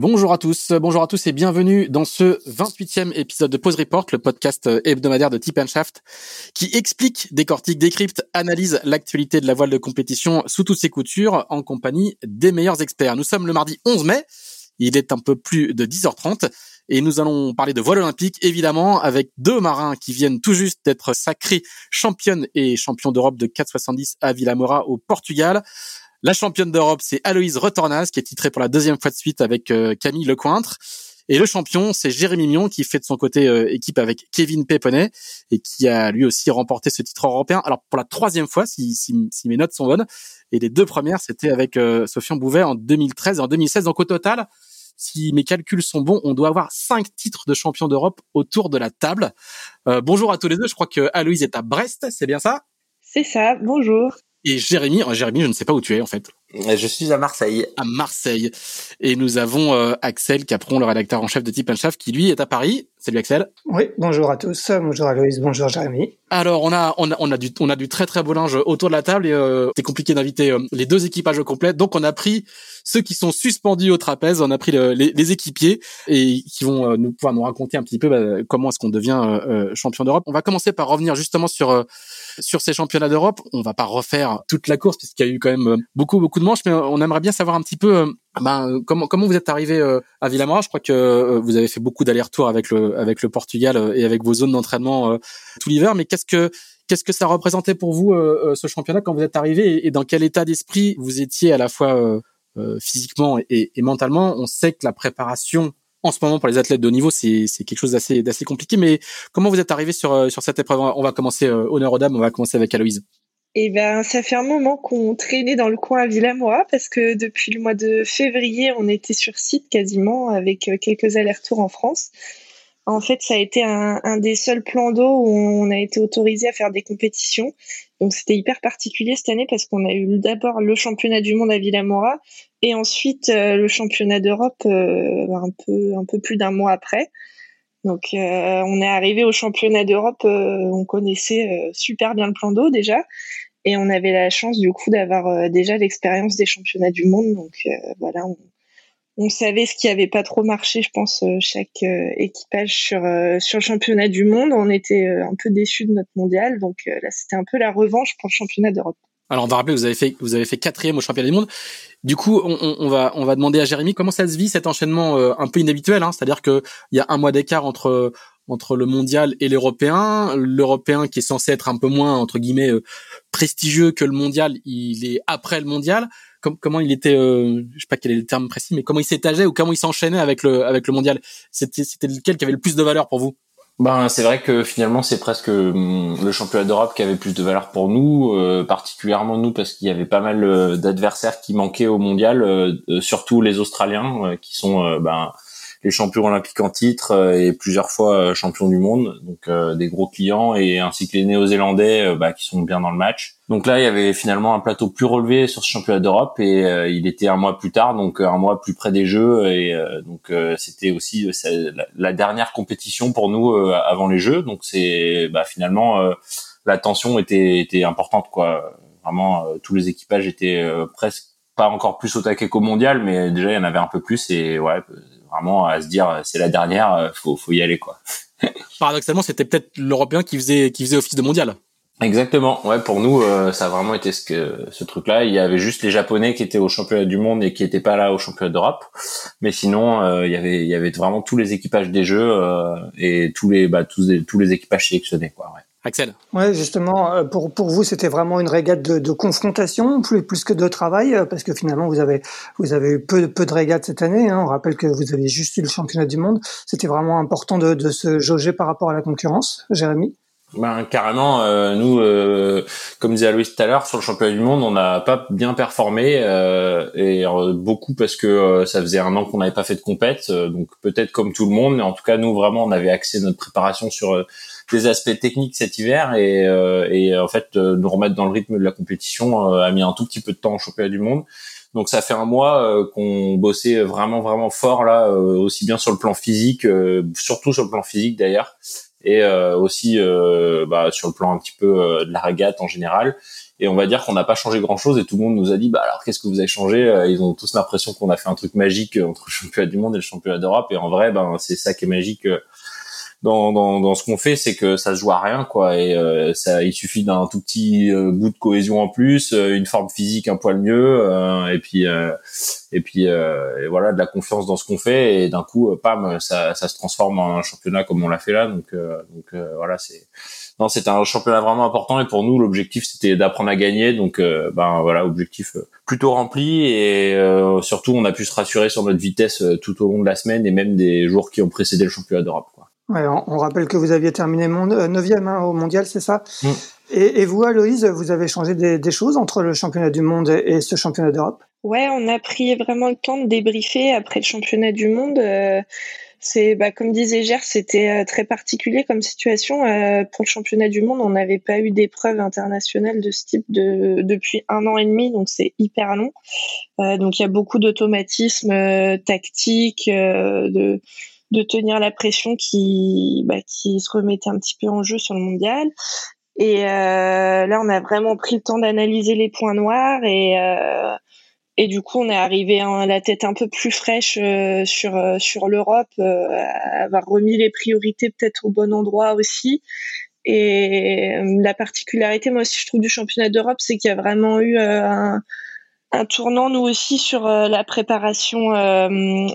Bonjour à tous, bonjour à tous et bienvenue dans ce 28e épisode de Pause Report, le podcast hebdomadaire de Tip Shaft qui explique, décortique, décrypte, analyse l'actualité de la voile de compétition sous toutes ses coutures en compagnie des meilleurs experts. Nous sommes le mardi 11 mai, il est un peu plus de 10h30 et nous allons parler de voile olympique évidemment avec deux marins qui viennent tout juste d'être sacrés championnes et champions d'Europe de 470 à Villamora au Portugal. La championne d'Europe, c'est Aloïse Retornaz, qui est titrée pour la deuxième fois de suite avec euh, Camille Lecointre. Et le champion, c'est Jérémy Mion, qui fait de son côté euh, équipe avec Kevin Péponnet et qui a lui aussi remporté ce titre européen. Alors pour la troisième fois, si, mes notes sont bonnes. Et les deux premières, c'était avec euh, Sofiane Bouvet en 2013 et en 2016. Donc au total, si mes calculs sont bons, on doit avoir cinq titres de champion d'Europe autour de la table. bonjour à tous les deux. Je crois que Aloïse est à Brest, c'est bien ça? C'est ça. Bonjour. Et Jérémy, euh, Jérémy, je ne sais pas où tu es en fait. Je suis à Marseille. À Marseille. Et nous avons euh, Axel Capron, le rédacteur en chef de Tip Shaft, qui lui est à Paris. Salut Axel. Oui, bonjour à tous. Bonjour Aloïse, bonjour Jérémy. Alors on a on a on a du on a du très très beau linge autour de la table et euh, c'est compliqué d'inviter euh, les deux équipages complets. Donc on a pris ceux qui sont suspendus au trapèze, on a pris les, les, équipiers et qui vont nous pouvoir nous raconter un petit peu bah, comment est-ce qu'on devient champion d'Europe. On va commencer par revenir justement sur sur ces championnats d'Europe. On va pas refaire toute la course puisqu'il y a eu quand même beaucoup beaucoup de mais on aimerait bien savoir un petit peu ben, comment comment vous êtes arrivé à Villamora. Je crois que vous avez fait beaucoup d'allers-retours avec le Portugal et avec vos zones d'entraînement tout l'hiver. Mais qu'est-ce que ça représentait pour vous ce championnat quand vous êtes arrivé et, dans quel état d'esprit vous étiez à la fois physiquement et, mentalement? On sait que la préparation en ce moment pour les athlètes de haut niveau, c'est quelque chose d'assez compliqué. Mais comment vous êtes arrivé sur cette épreuve? On va commencer honneur aux dames. On va commencer avec Aloïse. Eh ben, ça fait un moment qu'on traînait dans le coin à Villamois parce que depuis le mois de février, on était sur site quasiment avec euh, quelques allers-retours en France. En fait, ça a été un, des seuls plans d'eau où on a été autorisé à faire des compétitions. Donc c'était hyper particulier cette année parce qu'on a eu d'abord le championnat du monde à Villamora et ensuite euh, le championnat d'Europe euh, un peu un peu plus d'un mois après. Donc on est arrivé au championnat d'Europe, on connaissait super bien le plan d'eau déjà et on avait la chance du coup d'avoir euh, déjà l'expérience des championnats du monde. Donc euh, voilà, on, savait ce qui avait pas trop marché, je pense, euh, chaque équipage sur sur le championnat du monde. On était un peu déçus de notre mondial, donc là c'était un peu la revanche pour le championnat d'Europe. Alors on va rappeler, vous avez fait vous avez fait quatrième au championnat du monde. Du coup, on, on, va on va demander à Jérémy comment ça se vit cet enchaînement un peu inhabituel. Hein, C'est-à-dire que il y a un mois d'écart entre entre le mondial et l'européen. L'européen qui est censé être un peu moins entre guillemets euh, prestigieux que le mondial, il est après le mondial. comment il était, euh, je sais pas quel est le terme précis, mais comment il s'étageait ou comment il s'enchaînait avec le avec le mondial? C'était c'était lequel qui avait le plus de valeur pour vous? Ben, c'est vrai que finalement c'est presque hum, le championnat d'Europe qui avait plus de valeur pour nous, euh, particulièrement nous parce qu'il y avait pas mal d'adversaires qui manquaient au mondial, surtout les Australiens qui sont ben, les champions olympiques en titre euh, et plusieurs fois euh, champions du monde, donc euh, des gros clients et ainsi que les Néo-Zélandais bah, qui sont bien dans le match. Donc là, il y avait finalement un plateau plus relevé sur ce championnat d'Europe et il était un mois plus tard, donc un mois plus près des Jeux et donc c'était aussi la, dernière compétition pour nous avant les Jeux. Donc c'est bah, finalement la tension était, était importante quoi vraiment, tous les équipages étaient presque pas encore plus au taquet qu'au mondial, mais déjà il y en avait un peu plus et ouais, vraiment à se dire c'est la dernière, faut faut y aller quoi. Paradoxalement, c'était peut-être l'Européen qui faisait qui faisait office de mondial. Exactement. Ouais, pour nous, euh, ça a vraiment été ce que ce truc-là. Il y avait juste les Japonais qui étaient au championnat du monde et qui étaient pas là au championnat d'Europe. Mais sinon, euh, il y avait il y avait vraiment tous les équipages des jeux euh, et tous les bah tous les, tous les équipages sélectionnés quoi. Ouais. Axel. Ouais, justement, pour pour vous, c'était vraiment une régate de, de, confrontation plus plus que de travail parce que finalement vous avez vous avez eu peu peu de régates cette année. Hein. On rappelle que vous aviez juste eu le championnat du monde. C'était vraiment important de, de se jauger par rapport à la concurrence, Jérémy? Ben carrément, euh, nous, euh, comme disait Aloïs tout à l'heure, sur le championnat du monde, on n'a pas bien performé euh, et beaucoup parce que ça faisait un an qu'on n'avait pas fait de compète, donc peut-être comme tout le monde, mais en tout cas nous vraiment on avait axé notre préparation sur des aspects techniques cet hiver et, et en fait nous remettre dans le rythme de la compétition a mis un tout petit peu de temps au championnat du monde. Donc ça fait un mois qu'on bossait vraiment vraiment fort là, aussi bien sur le plan physique, surtout sur le plan physique d'ailleurs et euh, aussi euh, bah, sur le plan un petit peu euh, de la régate en général. Et on va dire qu'on n'a pas changé grand chose et tout le monde nous a dit bah alors qu'est-ce que vous avez changé Ils ont tous l'impression qu'on a fait un truc magique entre le championnat du monde et le championnat d'Europe et en vrai ben c'est ça qui est magique dans, dans, dans ce qu'on fait, c'est que ça se joue à rien, quoi. Et euh, ça, il suffit d'un tout petit euh, bout de cohésion en plus, euh, une forme physique un poil mieux, et puis et puis et voilà de la confiance dans ce qu'on fait. Et d'un coup, pam, ça, ça se transforme en un championnat comme on l'a fait là. Donc donc voilà, c'est non, c'est un championnat vraiment important. Et pour nous, l'objectif c'était d'apprendre à gagner. Donc ben voilà, objectif plutôt rempli. Et surtout, on a pu se rassurer sur notre vitesse tout au long de la semaine et même des jours qui ont précédé le championnat d'Europe. Quoi on, rappelle que vous aviez terminé 9e hein, au mondial, c'est ça? Mm. et, vous, Aloïse, vous avez changé des, choses entre le championnat du monde et, ce championnat d'Europe? Ouais, on a pris vraiment le temps de débriefer après le championnat du monde. Euh, c'est, bah, comme disait Gère, c'était euh, très particulier comme situation. Euh, pour le championnat du monde, on n'avait pas eu d'épreuve internationale de ce type de, depuis un an et demi, donc c'est hyper long. donc il y a beaucoup d'automatismes tactiques, de de tenir la pression qui, bah, qui se remettait un petit peu en jeu sur le mondial. Et euh, là, on a vraiment pris le temps d'analyser les points noirs et euh, et du coup, on est arrivé à la tête un peu plus fraîche euh, sur sur l'Europe, avoir remis les priorités peut-être au bon endroit aussi. Et la particularité, moi aussi, je trouve du championnat d'Europe, c'est qu'il y a vraiment eu un un tournant nous aussi sur euh, la préparation euh,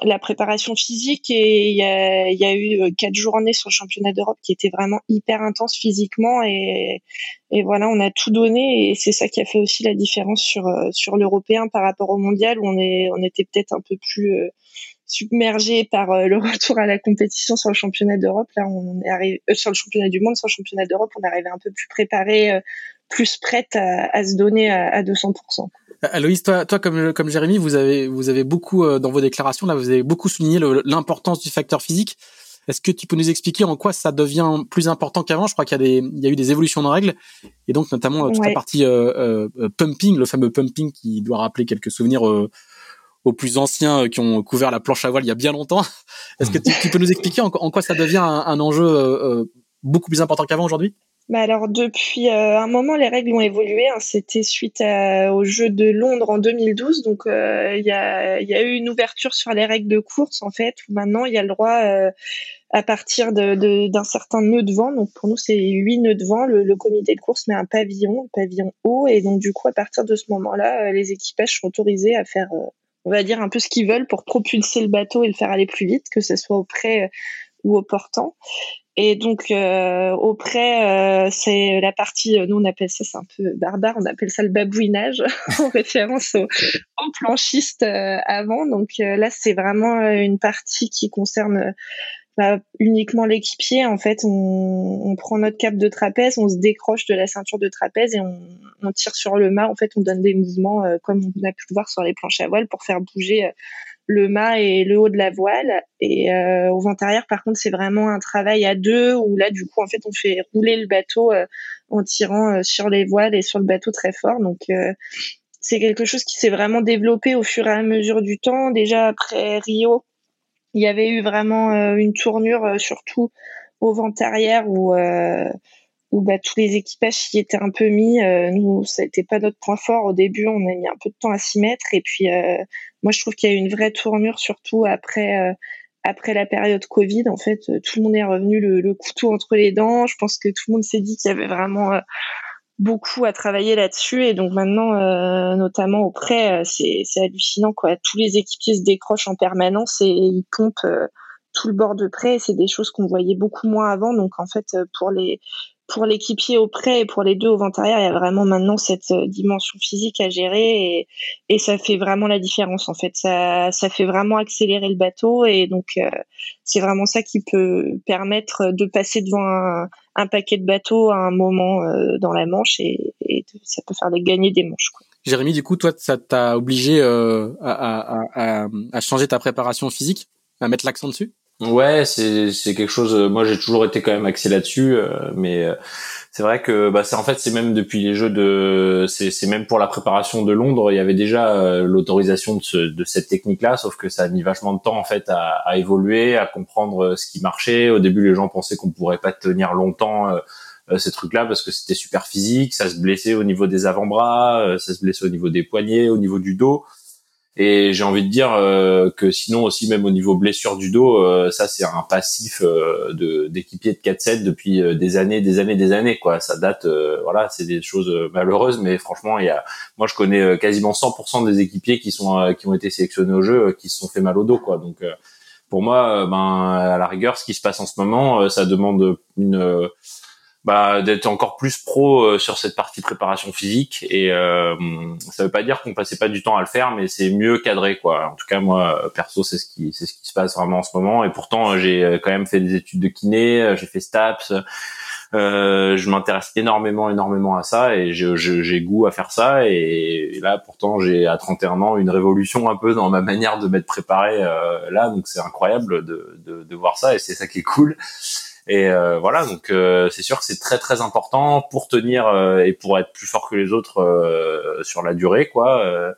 la préparation physique. Et il y a, y a, eu euh, quatre journées sur le championnat d'Europe qui étaient vraiment hyper intenses physiquement. Et, et voilà on a tout donné. Et c'est ça qui a fait aussi la différence sur sur l'européen par rapport au mondial où on est on était peut-être un peu plus submergé par le retour à la compétition sur le championnat d'Europe. Là on est arrivé sur le championnat du monde sur le championnat d'Europe on est arrivé un peu plus préparé plus prête à, à se donner à, à 200%. Aloïs, toi, toi comme comme Jérémy, vous avez vous avez beaucoup euh, dans vos déclarations là, vous avez beaucoup souligné l'importance du facteur physique. Est-ce que tu peux nous expliquer en quoi ça devient plus important qu'avant? Je crois qu'il y a des il y a eu des évolutions de règles et donc notamment euh, toute la partie euh, pumping, le fameux pumping qui doit rappeler quelques souvenirs aux plus anciens qui ont couvert la planche à voile il y a bien longtemps. Est-ce que tu, peux nous expliquer en, quoi ça devient un, un enjeu beaucoup plus important qu'avant aujourd'hui? Bah alors depuis euh, un moment, les règles ont évolué. Hein. C'était suite au jeu de Londres en 2012. Donc euh, il y, a, eu une ouverture sur les règles de course en fait. Où maintenant il y a le droit euh, à partir d'un certain nœud de vent. Donc pour nous c'est huit nœuds de vent. Le, comité de course met un pavillon, un pavillon haut. Et donc du coup à partir de ce moment-là, les équipages sont autorisés à faire, on va dire un peu ce qu'ils veulent pour propulser le bateau et le faire aller plus vite, que ce soit auprès ou au portant. Et donc euh, auprès, euh, c'est la partie, euh, nous on appelle ça, c'est un peu barbare, on appelle ça le babouinage en référence aux au planchistes euh, avant. Donc là, c'est vraiment une partie qui concerne bah, uniquement l'équipier. En fait, on, on, prend notre cap de trapèze, on se décroche de la ceinture de trapèze et on, on tire sur le mât. En fait, on donne des mouvements comme on a pu le voir sur les planches à voile pour faire bouger le mât et le haut de la voile. Et euh, au vent arrière, par contre, c'est vraiment un travail à deux où là, du coup, en fait, on fait rouler le bateau euh, en tirant euh, sur les voiles et sur le bateau très fort. Donc, c'est quelque chose qui s'est vraiment développé au fur et à mesure du temps. Déjà après Rio, il y avait eu vraiment une tournure, surtout au vent arrière, où où bah, tous les équipages y étaient un peu mis. nous, ça n'était pas notre point fort au début. On a mis un peu de temps à s'y mettre. Et puis, moi, je trouve qu'il y a eu une vraie tournure, surtout après après la période Covid, en fait, tout le monde est revenu le, le, couteau entre les dents. Je pense que tout le monde s'est dit qu'il y avait vraiment beaucoup à travailler là-dessus et donc maintenant euh, notamment au prêt euh, c'est hallucinant quoi tous les équipiers se décrochent en permanence et ils pompent euh, tout le bord de prêt c'est des choses qu'on voyait beaucoup moins avant donc en fait pour les pour l'équipier au prêt et pour les deux au vent arrière, il y a vraiment maintenant cette euh, dimension physique à gérer et, ça fait vraiment la différence en fait. Ça, fait vraiment accélérer le bateau et donc euh, c'est vraiment ça qui peut permettre de passer devant un, paquet de bateaux à un moment euh, dans la manche et, ça peut faire gagner des manches. Quoi. Jérémy, du coup, toi, ça t'a obligé à changer ta préparation physique, à mettre l'accent dessus? Ouais, c'est c'est quelque chose. Euh, moi, j'ai toujours été quand même axé là-dessus, euh, mais euh, c'est vrai que bah c'est en fait c'est même depuis les Jeux de c'est c'est même pour la préparation de Londres, il y avait déjà l'autorisation de ce, de cette technique-là, sauf que ça a mis vachement de temps en fait à, à évoluer, à comprendre ce qui marchait. Au début, les gens pensaient qu'on pourrait pas tenir longtemps. ces trucs-là parce que c'était super physique, ça se blessait au niveau des avant-bras, ça se blessait au niveau des poignets, au niveau du dos. Et j'ai envie de dire euh, que sinon aussi même au niveau blessure du dos, euh, ça c'est un passif euh, de d'équipier de 4-7 depuis des années, des années, des années quoi. Ça date, voilà, c'est des choses malheureuses, mais franchement il y a, moi je connais quasiment 100% des équipiers qui sont qui ont été sélectionnés au jeu, qui se sont fait mal au dos quoi. Donc pour moi, ben à la rigueur, ce qui se passe en ce moment, ça demande une bah, d'être encore plus pro euh, sur cette partie préparation physique. Et euh, ça veut pas dire qu'on passait pas du temps à le faire mais c'est mieux cadré quoi. En tout cas moi perso c'est ce qui c'est ce qui se passe vraiment en ce moment. Et pourtant j'ai quand même fait des études de kiné j'ai fait STAPS. Euh, je m'intéresse énormément énormément à ça et j'ai goût à faire ça. Et, là pourtant j'ai à 31 ans une révolution un peu dans ma manière de m'être préparé euh, là. Donc c'est incroyable de, de, de voir ça et c'est ça qui est cool et euh, voilà, donc euh, c'est sûr que c'est très très important pour tenir euh, et pour être plus fort que les autres sur la durée, quoi.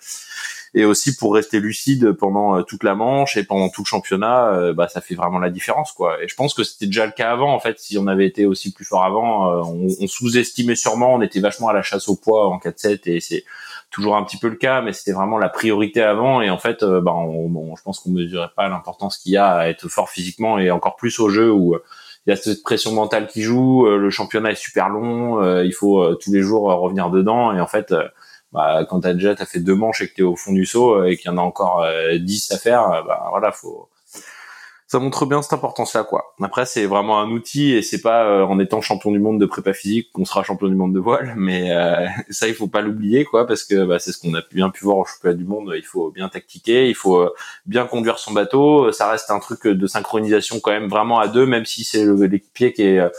et aussi pour rester lucide pendant toute la manche et pendant tout le championnat, bah ça fait vraiment la différence, quoi. Et je pense que c'était déjà le cas avant, en fait. Si on avait été aussi plus fort avant, on, on sous-estimait sûrement, on était vachement à la chasse au poids en 4-7 et c'est toujours un petit peu le cas, mais c'était vraiment la priorité avant. Et en fait, bah, on, je pense qu'on mesurait pas l'importance qu'il y a à être fort physiquement et encore plus au jeu où il y a cette pression mentale qui joue, euh, le championnat est super long, euh, il faut euh, tous les jours revenir dedans. Et en fait bah, quand t'as déjà fait deux manches et que t'es au fond du saut et qu'il y en a encore dix à faire, bah voilà, faut ça montre bien cette importance-là, quoi. Après, c'est vraiment un outil et c'est pas euh, en étant champion du monde de prépa physique qu'on sera champion du monde de voile, mais euh, ça, il faut pas l'oublier, quoi, parce que bah, c'est ce qu'on a bien pu voir au championnat du monde. Il faut bien tactiquer, il faut euh, bien conduire son bateau. Ça reste un truc de synchronisation quand même vraiment à deux, même si c'est l'équipier qui est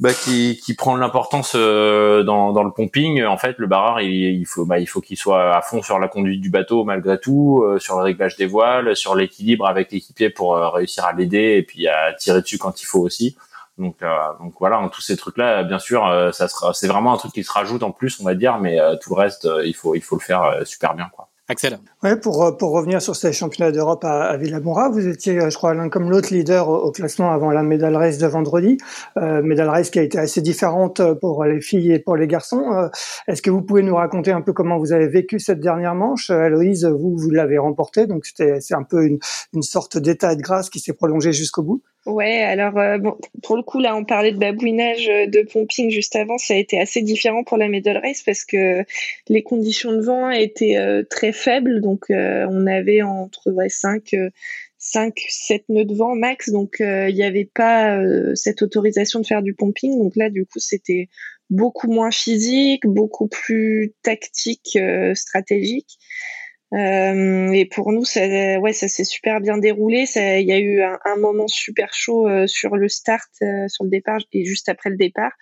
bah, qui, qui prend l'importance euh, dans, dans le pumping. En fait, le barreur, il, il faut, bah, il faut qu'il soit à fond sur la conduite du bateau malgré tout, euh, sur le réglage des voiles, sur l'équilibre avec l'équipier pour euh, réussir à l'aider et puis à tirer dessus quand il faut aussi. Donc, donc voilà, tous ces trucs-là, bien sûr, ça sera, c'est vraiment un truc qui se rajoute en plus, on va dire, mais tout le reste, il faut, il faut le faire super bien, quoi. Axel. Ouais, pour, euh, pour revenir sur ces championnats d'Europe à, à vous étiez, euh, je crois, l'un comme l'autre leader au, classement avant la médaille race de vendredi. Euh, médaille race qui a été assez différente pour les filles et pour les garçons. Euh, Est-ce que vous pouvez nous raconter un peu comment vous avez vécu cette dernière manche? Aloïse, vous, vous l'avez remportée, donc c'était c'est un peu une, une sorte d'état de grâce qui s'est prolongé jusqu'au bout. Ouais, alors euh, bon, pour le coup là, on parlait de babouinage, euh, de pumping juste avant, ça a été assez différent pour la medal race parce que les conditions de vent étaient euh, très faibles, donc on avait entre ouais, 5 5 7 nœuds de vent max, donc il n'y avait pas cette autorisation de faire du pumping, donc là du coup c'était beaucoup moins physique, beaucoup plus tactique, stratégique. Euh, et pour nous, ça, ouais, ça s'est super bien déroulé. Il y a eu un, moment super chaud euh, sur le start, euh, sur le départ et juste après le départ,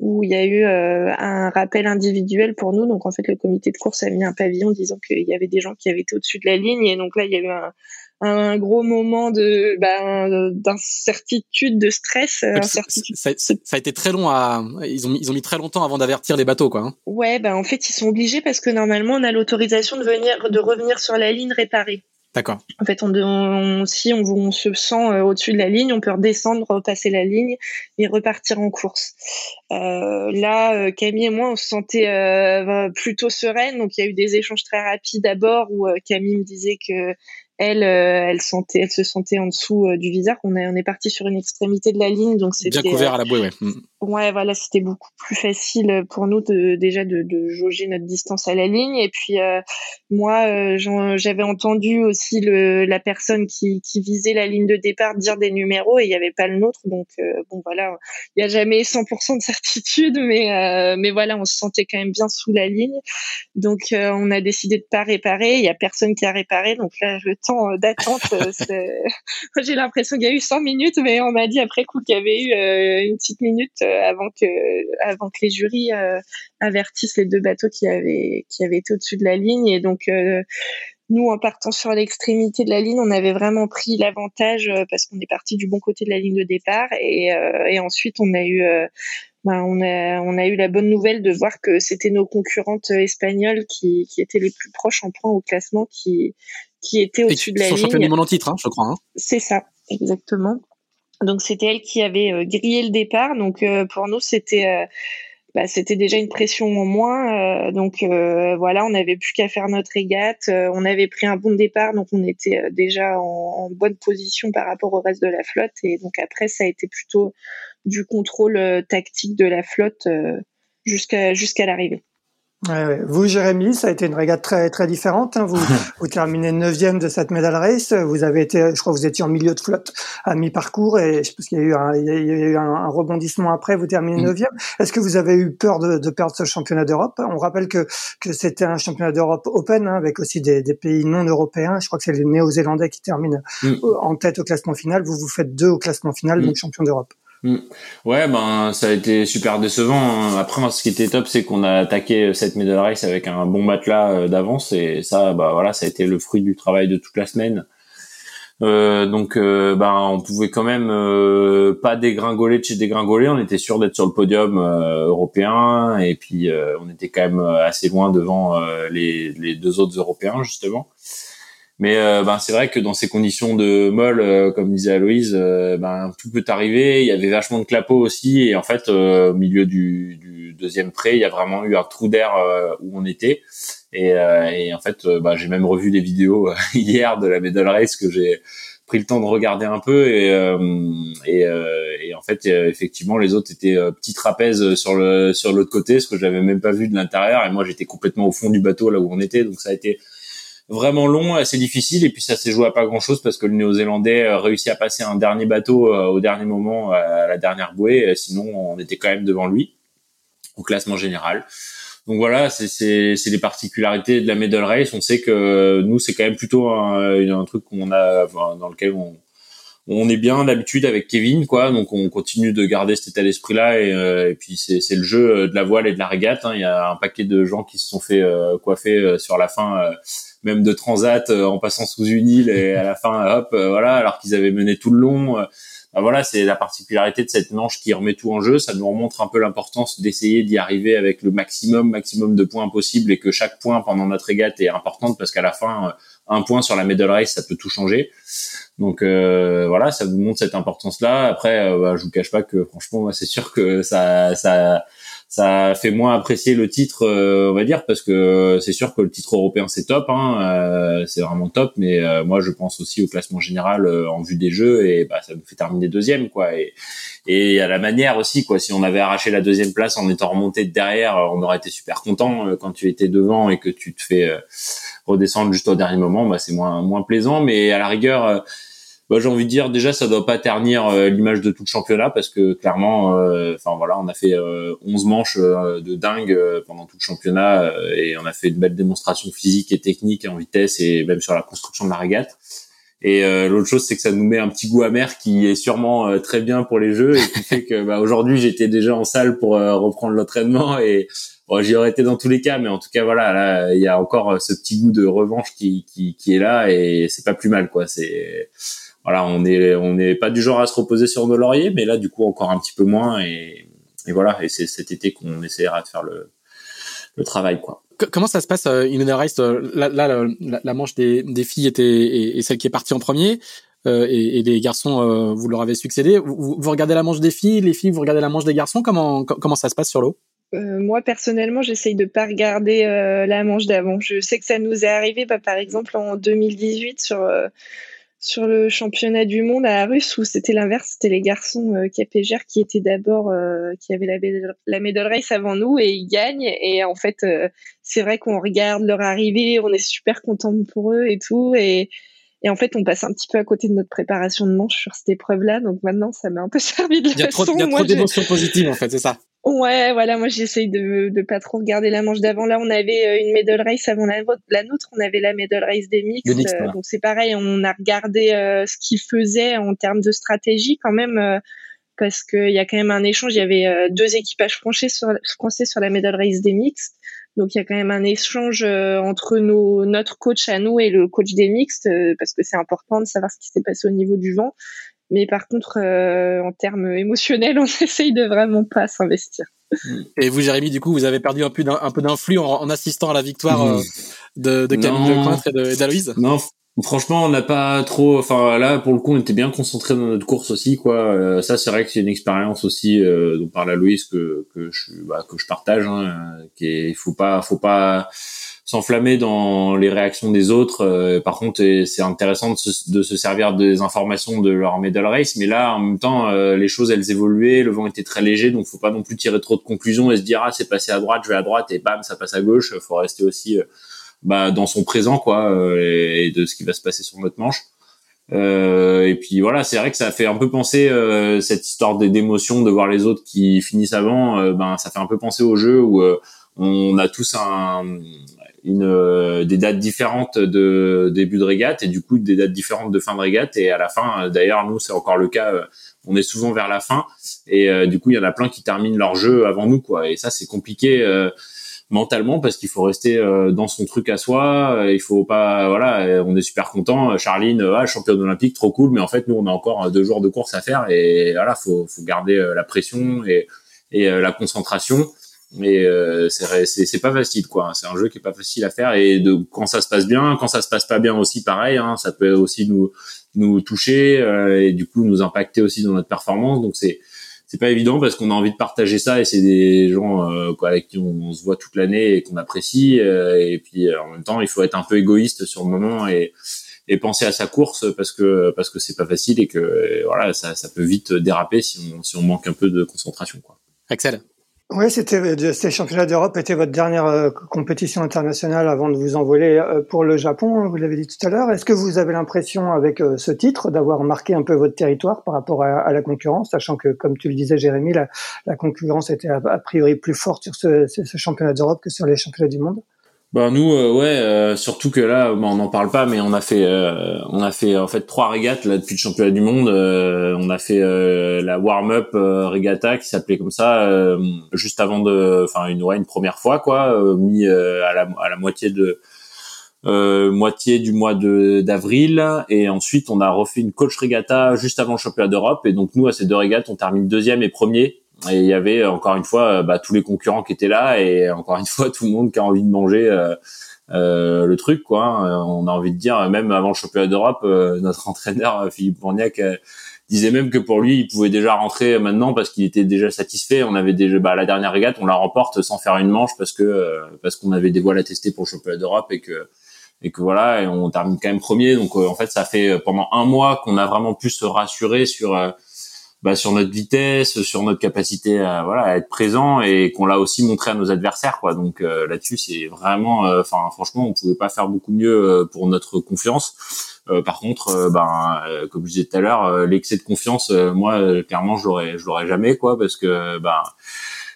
où il y a eu un rappel individuel pour nous. Donc en fait, le comité de course a mis un pavillon disant qu'il y avait des gens qui avaient été au-dessus de la ligne. Et donc là, il y a eu un, un gros moment de ben, d'incertitude, de stress. Incertitude. Ça, ça, a été très long à. Ils ont ils ont mis très longtemps avant d'avertir les bateaux, quoi. Hein. Ouais, ben en fait ils sont obligés parce que normalement on a l'autorisation de venir de revenir sur la ligne réparée. D'accord. En fait, on, si on, se sent euh, au-dessus de la ligne, on peut redescendre, repasser la ligne et repartir en course. Euh, là, euh, Camille et moi, on se sentait plutôt sereine. Donc, il y a eu des échanges très rapides d'abord où Camille me disait que elle, euh, elle sentait, elle se sentait en dessous euh, du viseur. On est, on est parti sur une extrémité de la ligne, donc c'était bien couvert à la bouée. Ouais, mm. ouais voilà, c'était beaucoup plus facile pour nous de, déjà de, de, jauger notre distance à la ligne. Et puis euh, moi, j'avais entendu aussi le, la personne qui, qui visait la ligne de départ dire des numéros et il n'y avait pas le nôtre. Donc bon voilà, il n'y a jamais 100% de certitude, mais mais voilà, on se sentait quand même bien sous la ligne. Donc on a décidé de pas réparer. Il y a personne qui a réparé, donc là je temps euh, d'attente. Euh, j'ai l'impression qu'il y a eu 100 minutes, mais on m'a dit après coup qu'il y avait eu euh, une petite minute avant que, avant que les jurys avertissent les deux bateaux qui avaient, qui avaient été au-dessus de la ligne. Et donc, nous, en partant sur l'extrémité de la ligne, on avait vraiment pris l'avantage parce qu'on est parti du bon côté de la ligne de départ. Et, et ensuite, on a eu ben, on, a, on a eu la bonne nouvelle de voir que c'était nos concurrentes espagnoles qui, qui étaient les plus proches en points au classement qui, qui étaient au-dessus de la ligne. championne du monde en titre, hein, je crois. Hein. C'est ça, exactement. Donc c'était elle qui avait euh, grillé le départ. Donc euh, pour nous c'était euh, bah, c'était déjà une pression en moins. donc voilà, on n'avait plus qu'à faire notre régate. on avait pris un bon départ, donc on était déjà en, en, bonne position par rapport au reste de la flotte. Et donc après ça a été plutôt du contrôle tactique de la flotte jusqu'à jusqu'à l'arrivée. Ouais, Vous, Jérémy, ça a été une régate très très différente. Hein. Vous, vous terminez neuvième de cette medal race. Vous avez été, je crois, que vous étiez en milieu de flotte à mi-parcours et je pense qu'il y a eu un, il y a eu un, rebondissement après. Vous terminez mm. neuvième. Est-ce que vous avez eu peur de, de perdre ce championnat d'Europe? On rappelle que que c'était un championnat d'Europe open hein, avec aussi des, des, pays non européens. Je crois que c'est les Néo-Zélandais qui terminent mm. en tête au classement final. Vous vous faites deux au classement final, mm. donc champion d'Europe. Mm. Ouais, ben ça a été super décevant. Hein. Après, ce qui était top, c'est qu'on a attaqué cette medal race avec un bon matelas euh, d'avance et ça, bah voilà, ça a été le fruit du travail de toute la semaine. Euh, donc, euh, ben on pouvait quand même euh, pas dégringoler de chez dégringoler. On était sûr d'être sur le podium européen et puis on était quand même assez loin devant les deux autres Européens justement. Mais euh, ben, c'est vrai que dans ces conditions de molle, euh, comme disait Aloïse, euh, ben, tout peut arriver. Il y avait vachement de clapots aussi. Et en fait, au milieu du, du, deuxième pré, il y a vraiment eu un trou d'air où on était. Et, et en fait, ben, j'ai même revu des vidéos hier de la medal race que j'ai pris le temps de regarder un peu. Et, et, et en fait, effectivement, les autres étaient petits trapèzes sur le sur l'autre côté, ce que j'avais même pas vu de l'intérieur. Et moi, j'étais complètement au fond du bateau là où on était. Donc ça a été vraiment long, assez difficile. Et puis ça s'est joué à pas grand chose parce que le Néo-Zélandais euh, réussit à passer un dernier bateau euh, au dernier moment à la dernière bouée. Sinon, on était quand même devant lui au classement général. Donc voilà, c'est les particularités de la medal race. On sait que nous, c'est quand même plutôt un, truc qu'on a dans lequel on, on est bien d'habitude avec Kevin, quoi. Donc on continue de garder cet état d'esprit-là et, euh, et, puis c'est le jeu de la voile et de la régate. Hein. Il y a un paquet de gens qui se sont fait coiffer sur la fin même de transat euh, en passant sous une île et à la fin hop euh, voilà alors qu'ils avaient mené tout le long euh, bah voilà c'est la particularité de cette manche qui remet tout en jeu. Ça nous remontre un peu l'importance d'essayer d'y arriver avec le maximum maximum de points possible et que chaque point pendant notre régate est importante parce qu'à la fin un point sur la medal race ça peut tout changer. Donc voilà ça vous montre cette importance là après bah, je vous cache pas que franchement c'est sûr que ça ça ça fait moins apprécier le titre, euh, on va dire, parce que c'est sûr que le titre européen c'est top, hein, euh, c'est vraiment top, mais euh, moi je pense aussi au classement général en vue des jeux et bah, ça nous fait terminer deuxième, quoi. Et, et à la manière aussi, quoi. Si on avait arraché la deuxième place en étant remonté de derrière, on aurait été super content. Quand tu étais devant et que tu te fais redescendre juste au dernier moment, bah, c'est moins moins plaisant, mais à la rigueur bah, j'ai envie de dire déjà ça doit pas ternir euh, l'image de tout le championnat parce que clairement euh, enfin voilà on a fait 11 euh, manches de dingue pendant tout le championnat et on a fait une belle démonstration physique et technique en vitesse et même sur la construction de la régate. Et l'autre chose c'est que ça nous met un petit goût amer qui est sûrement très bien pour les jeux et qui fait que bah, aujourd'hui j'étais déjà en salle pour reprendre l'entraînement et bon, j'y aurais été dans tous les cas mais en tout cas voilà là il y a encore ce petit goût de revanche qui qui, qui est là et c'est pas plus mal quoi. C'est voilà, on est on n'est pas du genre à se reposer sur nos lauriers, mais là du coup encore un petit peu moins et, et voilà. Et c'est cet été qu'on essaiera de faire le, le travail quoi. comment ça se passe une medal race Là, là la, manche des, des filles était et, celle qui est partie en premier. Euh, et, et, les garçons, euh, vous leur avez succédé. Vous, vous, regardez la manche des filles, les filles, vous regardez la manche des garçons. Comment comment ça se passe sur l'eau? Euh, moi personnellement, j'essaye de pas regarder la manche d'avant. Je sais que ça nous est arrivé, bah, par exemple en 2018 sur sur le championnat du monde à Russe où c'était l'inverse, c'était les garçons euh, qui étaient d'abord qui avaient la, la medal race avant nous et ils gagnent et en fait c'est vrai qu'on regarde leur arrivée, on est super content pour eux et tout et et en fait, on passe un petit peu à côté de notre préparation de manche sur cette épreuve-là. Donc maintenant, ça m'a un peu servi de leçon. Il y a trop, il y a trop d'émotions positives, en fait, c'est ça. Ouais, voilà, moi j'essaye de de pas trop regarder la manche d'avant. Là, on avait euh, une medal race avant la, la nôtre, on avait la medal race des mix. Euh, donc c'est pareil, on a regardé euh, ce qu'ils faisaient en termes de stratégie quand même, parce qu'il y a quand même un échange. Il y avait deux équipages français sur français sur la medal race des mix. Donc il y a quand même un échange euh, entre nos, notre coach à nous et le coach des mixtes euh, parce que c'est important de savoir ce qui s'est passé au niveau du vent. Mais par contre, euh, en termes émotionnels, on essaye de vraiment pas s'investir. Et vous, Jérémy, du coup, vous avez perdu un peu d'influx en, en, assistant à la victoire de, de Camille Lecointre et d'Aloïse? Non, Franchement, on n'a pas trop. Enfin, là, pour le coup, on était bien concentré dans notre course aussi, quoi. Euh, ça, c'est vrai que c'est une expérience aussi euh, dont parle Louise que que je bah, que je partage. Hein, qui est, il faut pas, faut pas s'enflammer dans les réactions des autres. Euh, par contre, c'est intéressant de se, de se, servir des informations de leur medal race, mais là, en même temps, euh, les choses elles évoluaient, le vent était très léger, donc faut pas non plus tirer trop de conclusions et se dire ah c'est passé à droite, je vais à droite et bam ça passe à gauche. Faut rester aussi bah, dans son présent quoi euh, et, de ce qui va se passer sur notre manche. Euh, et puis voilà, c'est vrai que ça fait un peu penser euh, cette histoire d'émotion de voir les autres qui finissent avant. Euh, ben ça fait un peu penser au jeu où on a tous un, une des dates différentes de début de régate et du coup des dates différentes de fin de régate et à la fin d'ailleurs nous c'est encore le cas on est souvent vers la fin et du coup il y en a plein qui terminent leur jeu avant nous quoi et ça c'est compliqué mentalement parce qu'il faut rester euh, dans son truc à soi. Euh, il faut pas, voilà, on est super content. Charline, ah, championne olympique, trop cool. Mais en fait, nous, on a encore deux jours de course à faire et voilà, faut, faut garder la pression et, et la concentration. Mais euh, c'est pas facile quoi. C'est un jeu qui est pas facile à faire et de quand ça se passe bien, quand ça se passe pas bien aussi pareil. Hein, ça peut aussi nous nous toucher et du coup nous impacter aussi dans notre performance. Donc c'est c'est pas évident parce qu'on a envie de partager ça et c'est des gens euh, quoi, avec qui on, se voit toute l'année et qu'on apprécie euh, et puis euh, en même temps il faut être un peu égoïste sur le moment et et penser à sa course parce que parce que c'est pas facile et que voilà ça ça peut vite déraper si on si on manque un peu de concentration quoi. Axel? Oui, c'était euh, ces championnats d'Europe était votre dernière euh, compétition internationale avant de vous envoler euh, pour le Japon. Hein, vous l'avez dit tout à l'heure. Est-ce que vous avez l'impression, avec ce titre, d'avoir marqué un peu votre territoire par rapport à, la concurrence, sachant que, comme tu le disais, Jérémy, la, concurrence était a, priori plus forte sur ce championnat d'Europe que sur les championnats du monde? Bah nous euh, ouais euh, surtout que là bah, on n'en parle pas mais on a fait euh, on a fait en fait trois régates là depuis le championnat du monde. On a fait la warm up regatta qui s'appelait comme ça juste avant de enfin une ouais, une première fois quoi mis à la à la moitié de moitié du mois de d'avril. Et ensuite on a refait une coach regatta juste avant le championnat d'Europe. Et donc nous à ces deux régates on termine deuxième et premier et il y avait encore une fois bah, tous les concurrents qui étaient là et encore une fois tout le monde qui a envie de manger euh, euh, le truc quoi. Hein. On a envie de dire même avant le championnat d'Europe, euh, notre entraîneur Philippe Bourniac disait même que pour lui il pouvait déjà rentrer maintenant parce qu'il était déjà satisfait. On avait déjà bah, la dernière régate, on la remporte sans faire une manche parce que parce qu'on avait des voiles à tester pour le championnat d'Europe et que et que voilà et on termine quand même premier. Donc en fait ça fait pendant un mois qu'on a vraiment pu se rassurer sur bah, sur notre vitesse, sur notre capacité à voilà à être présent et qu'on l'a aussi montré à nos adversaires quoi. Donc euh, là-dessus c'est vraiment, euh, enfin franchement on pouvait pas faire beaucoup mieux euh, pour notre confiance. par contre, ben comme je disais tout à l'heure, l'excès de confiance, moi clairement je l'aurais je l'aurais jamais quoi parce que ben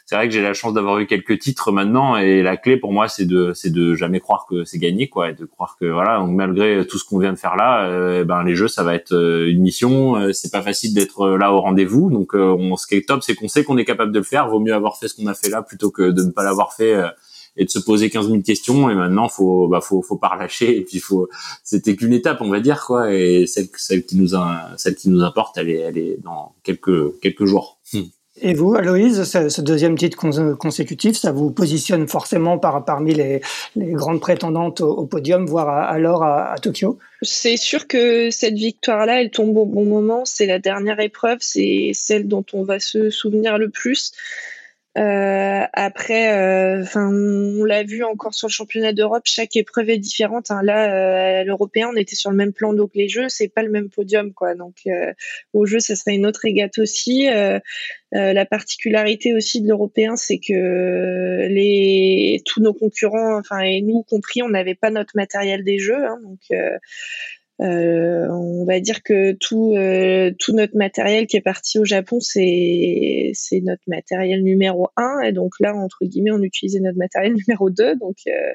c'est vrai que j'ai la chance d'avoir eu quelques titres maintenant et la clé pour moi c'est de c'est de jamais croire que c'est gagné quoi et de croire que voilà donc malgré tout ce qu'on vient de faire là euh, ben les jeux ça va être euh, une mission euh, c'est pas facile d'être là au rendez-vous. Donc on ce qui est top c'est qu'on sait qu'on est capable de le faire. Vaut mieux avoir fait ce qu'on a fait là plutôt que de ne pas l'avoir fait et de se poser 15 000 questions. Et maintenant faut bah faut faut pas relâcher. Et puis faut c'était qu'une étape on va dire quoi. Et celle celle qui nous a, celle qui nous importe elle est elle est dans quelques quelques jours. Hmm. Et vous, Aloïse, ce, deuxième titre consécutif, ça vous positionne forcément par, parmi les, grandes prétendantes au, podium, voire alors à, Tokyo? C'est sûr que cette victoire-là, elle tombe au bon moment. C'est la dernière épreuve, c'est celle dont on va se souvenir le plus. Euh, après, euh, enfin, on l'a vu encore sur le championnat d'Europe, chaque épreuve est différente. Hein. Là, euh, l'européen, on était sur le même plan donc les Jeux, c'est pas le même podium, quoi. Donc, au jeu, ça serait une autre régate aussi. la particularité aussi de l'européen, c'est que les tous nos concurrents, enfin et nous compris, on n'avait pas notre matériel des Jeux, hein, donc euh, on va dire que tout euh, tout notre matériel qui est parti au Japon, c'est c'est notre matériel numéro un. Et donc là, entre guillemets, on utilisait notre matériel numéro 2. Donc euh,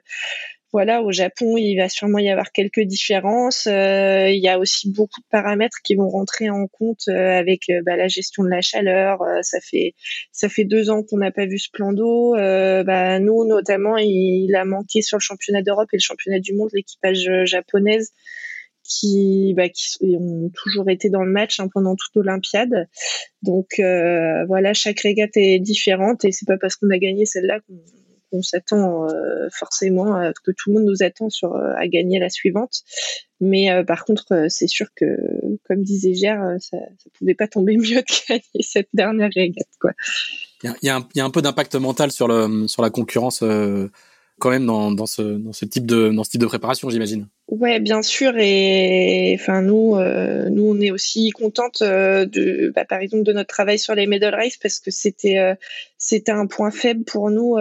voilà, au Japon, il va sûrement y avoir quelques différences. il y a aussi beaucoup de paramètres qui vont rentrer en compte avec bah, la gestion de la chaleur. ça fait ça fait deux ans qu'on n'a pas vu ce plan d'eau. bah, nous, notamment, il, a manqué sur le championnat d'Europe et le championnat du monde l'équipage japonaise qui, bah, qui ont toujours été dans le match hein, pendant toute l'Olympiade. Donc euh, voilà, chaque régate est différente et c'est pas parce qu'on a gagné celle-là qu'on s'attend euh, forcément que tout le monde nous attend sur euh, à gagner la suivante. Mais par contre, c'est sûr que, comme disait Gère, ça, ça pouvait pas tomber mieux de gagner cette dernière régate. Il y a, un peu d'impact mental sur la concurrence quand même dans, ce, type de préparation, j'imagine. Ouais, bien sûr. Et enfin nous, euh, nous on est aussi contente euh, de, bah, par exemple, de notre travail sur les medal race parce que c'était euh, c'était un point faible pour nous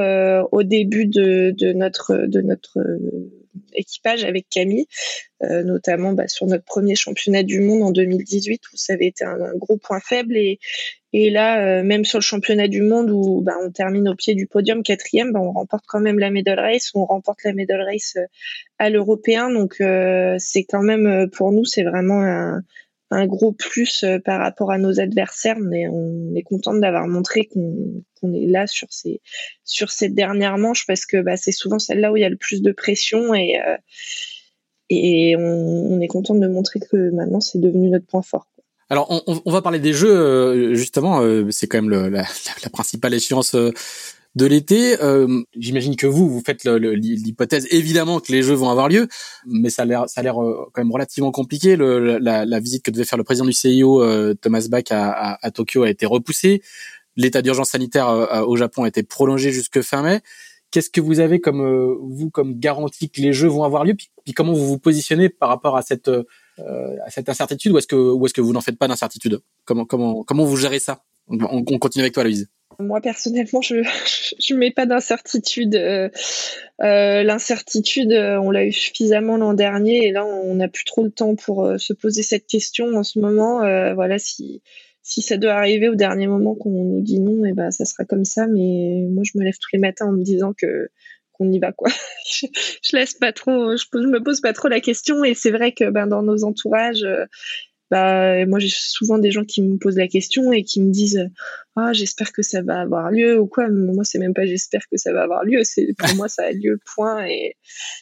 au début de, de notre de notre équipage avec Camille, notamment bah, sur notre premier championnat du monde en 2018 où ça avait été un, un gros point faible et, et là, euh, même sur le championnat du monde où bah, on termine au pied du podium quatrième, bah, on remporte quand même la medal race. On remporte la medal race euh, à l'européen, donc euh, c'est quand même pour nous, c'est vraiment un, un, gros plus par rapport à nos adversaires. On est content d'avoir montré qu'on est là sur ces sur cette dernière manche parce que bah, c'est souvent celle-là où il y a le plus de pression et et on, on est content de montrer que maintenant c'est devenu notre point fort. Alors, on, on, va parler des jeux, euh, justement, euh, c'est quand même le, la, la, principale échéance euh, de l'été. J'imagine que vous, vous faites l'hypothèse, évidemment, que les jeux vont avoir lieu, mais ça a l'air, ça a l'air quand même relativement compliqué. Le, la, la, visite que devait faire le président du CIO, Thomas Bach, à, à, à, Tokyo a été repoussée. L'état d'urgence sanitaire au Japon a été prolongé jusque fin mai. Qu'est-ce que vous avez comme vous comme garantie que les jeux vont avoir lieu? Puis, puis comment vous vous positionnez par rapport à cette euh, à cette incertitude ou est-ce que ou est-ce que vous n'en faites pas d'incertitude? Comment comment comment vous gérez ça? On, on, continue avec toi, Louise. Moi personnellement, je je mets pas d'incertitude. Euh, euh, L'incertitude, on l'a eu suffisamment l'an dernier et là, on n'a plus trop le temps pour euh, se poser cette question en ce moment. Euh, voilà, si si ça doit arriver au dernier moment qu'on nous dit non, eh ben ça sera comme ça. Mais moi, je me lève tous les matins en me disant que on y va quoi. je, laisse pas trop, je, me pose pas trop la question et c'est vrai que ben dans nos entourages, euh, bah moi j'ai souvent des gens qui me posent la question et qui me disent ah j'espère que ça va avoir lieu ou quoi. Moi c'est même pas j'espère que ça va avoir lieu. C'est pour moi ça a lieu point. Et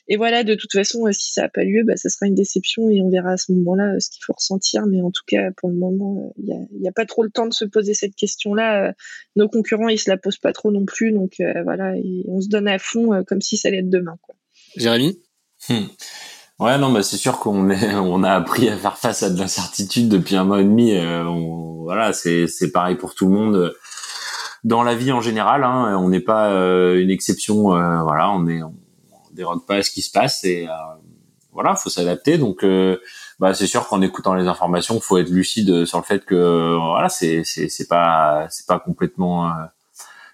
et voilà de toute façon euh, si ça a pas lieu bah ça sera une déception et on verra à ce moment-là euh, ce qu'il faut ressentir. Mais en tout cas pour le moment il y a, y a pas trop le temps de se poser cette question là nos concurrents ils se la posent pas trop non plus. Donc voilà. Et on se donne à fond comme si ça allait être demain quoi. Jérémy? Hmm. Ouais, non, bah c'est sûr qu'on est, on a appris à faire face à de l'incertitude depuis un mois et demi. Euh, voilà, c'est c'est pareil pour tout le monde dans la vie en général. Hein, on n'est pas euh, une exception. Euh, voilà, on est, on, dérogue pas à ce qui se passe et voilà, faut s'adapter. Donc, bah c'est sûr qu'en écoutant les informations, faut être lucide sur le fait que voilà, c'est c'est c'est pas c'est pas complètement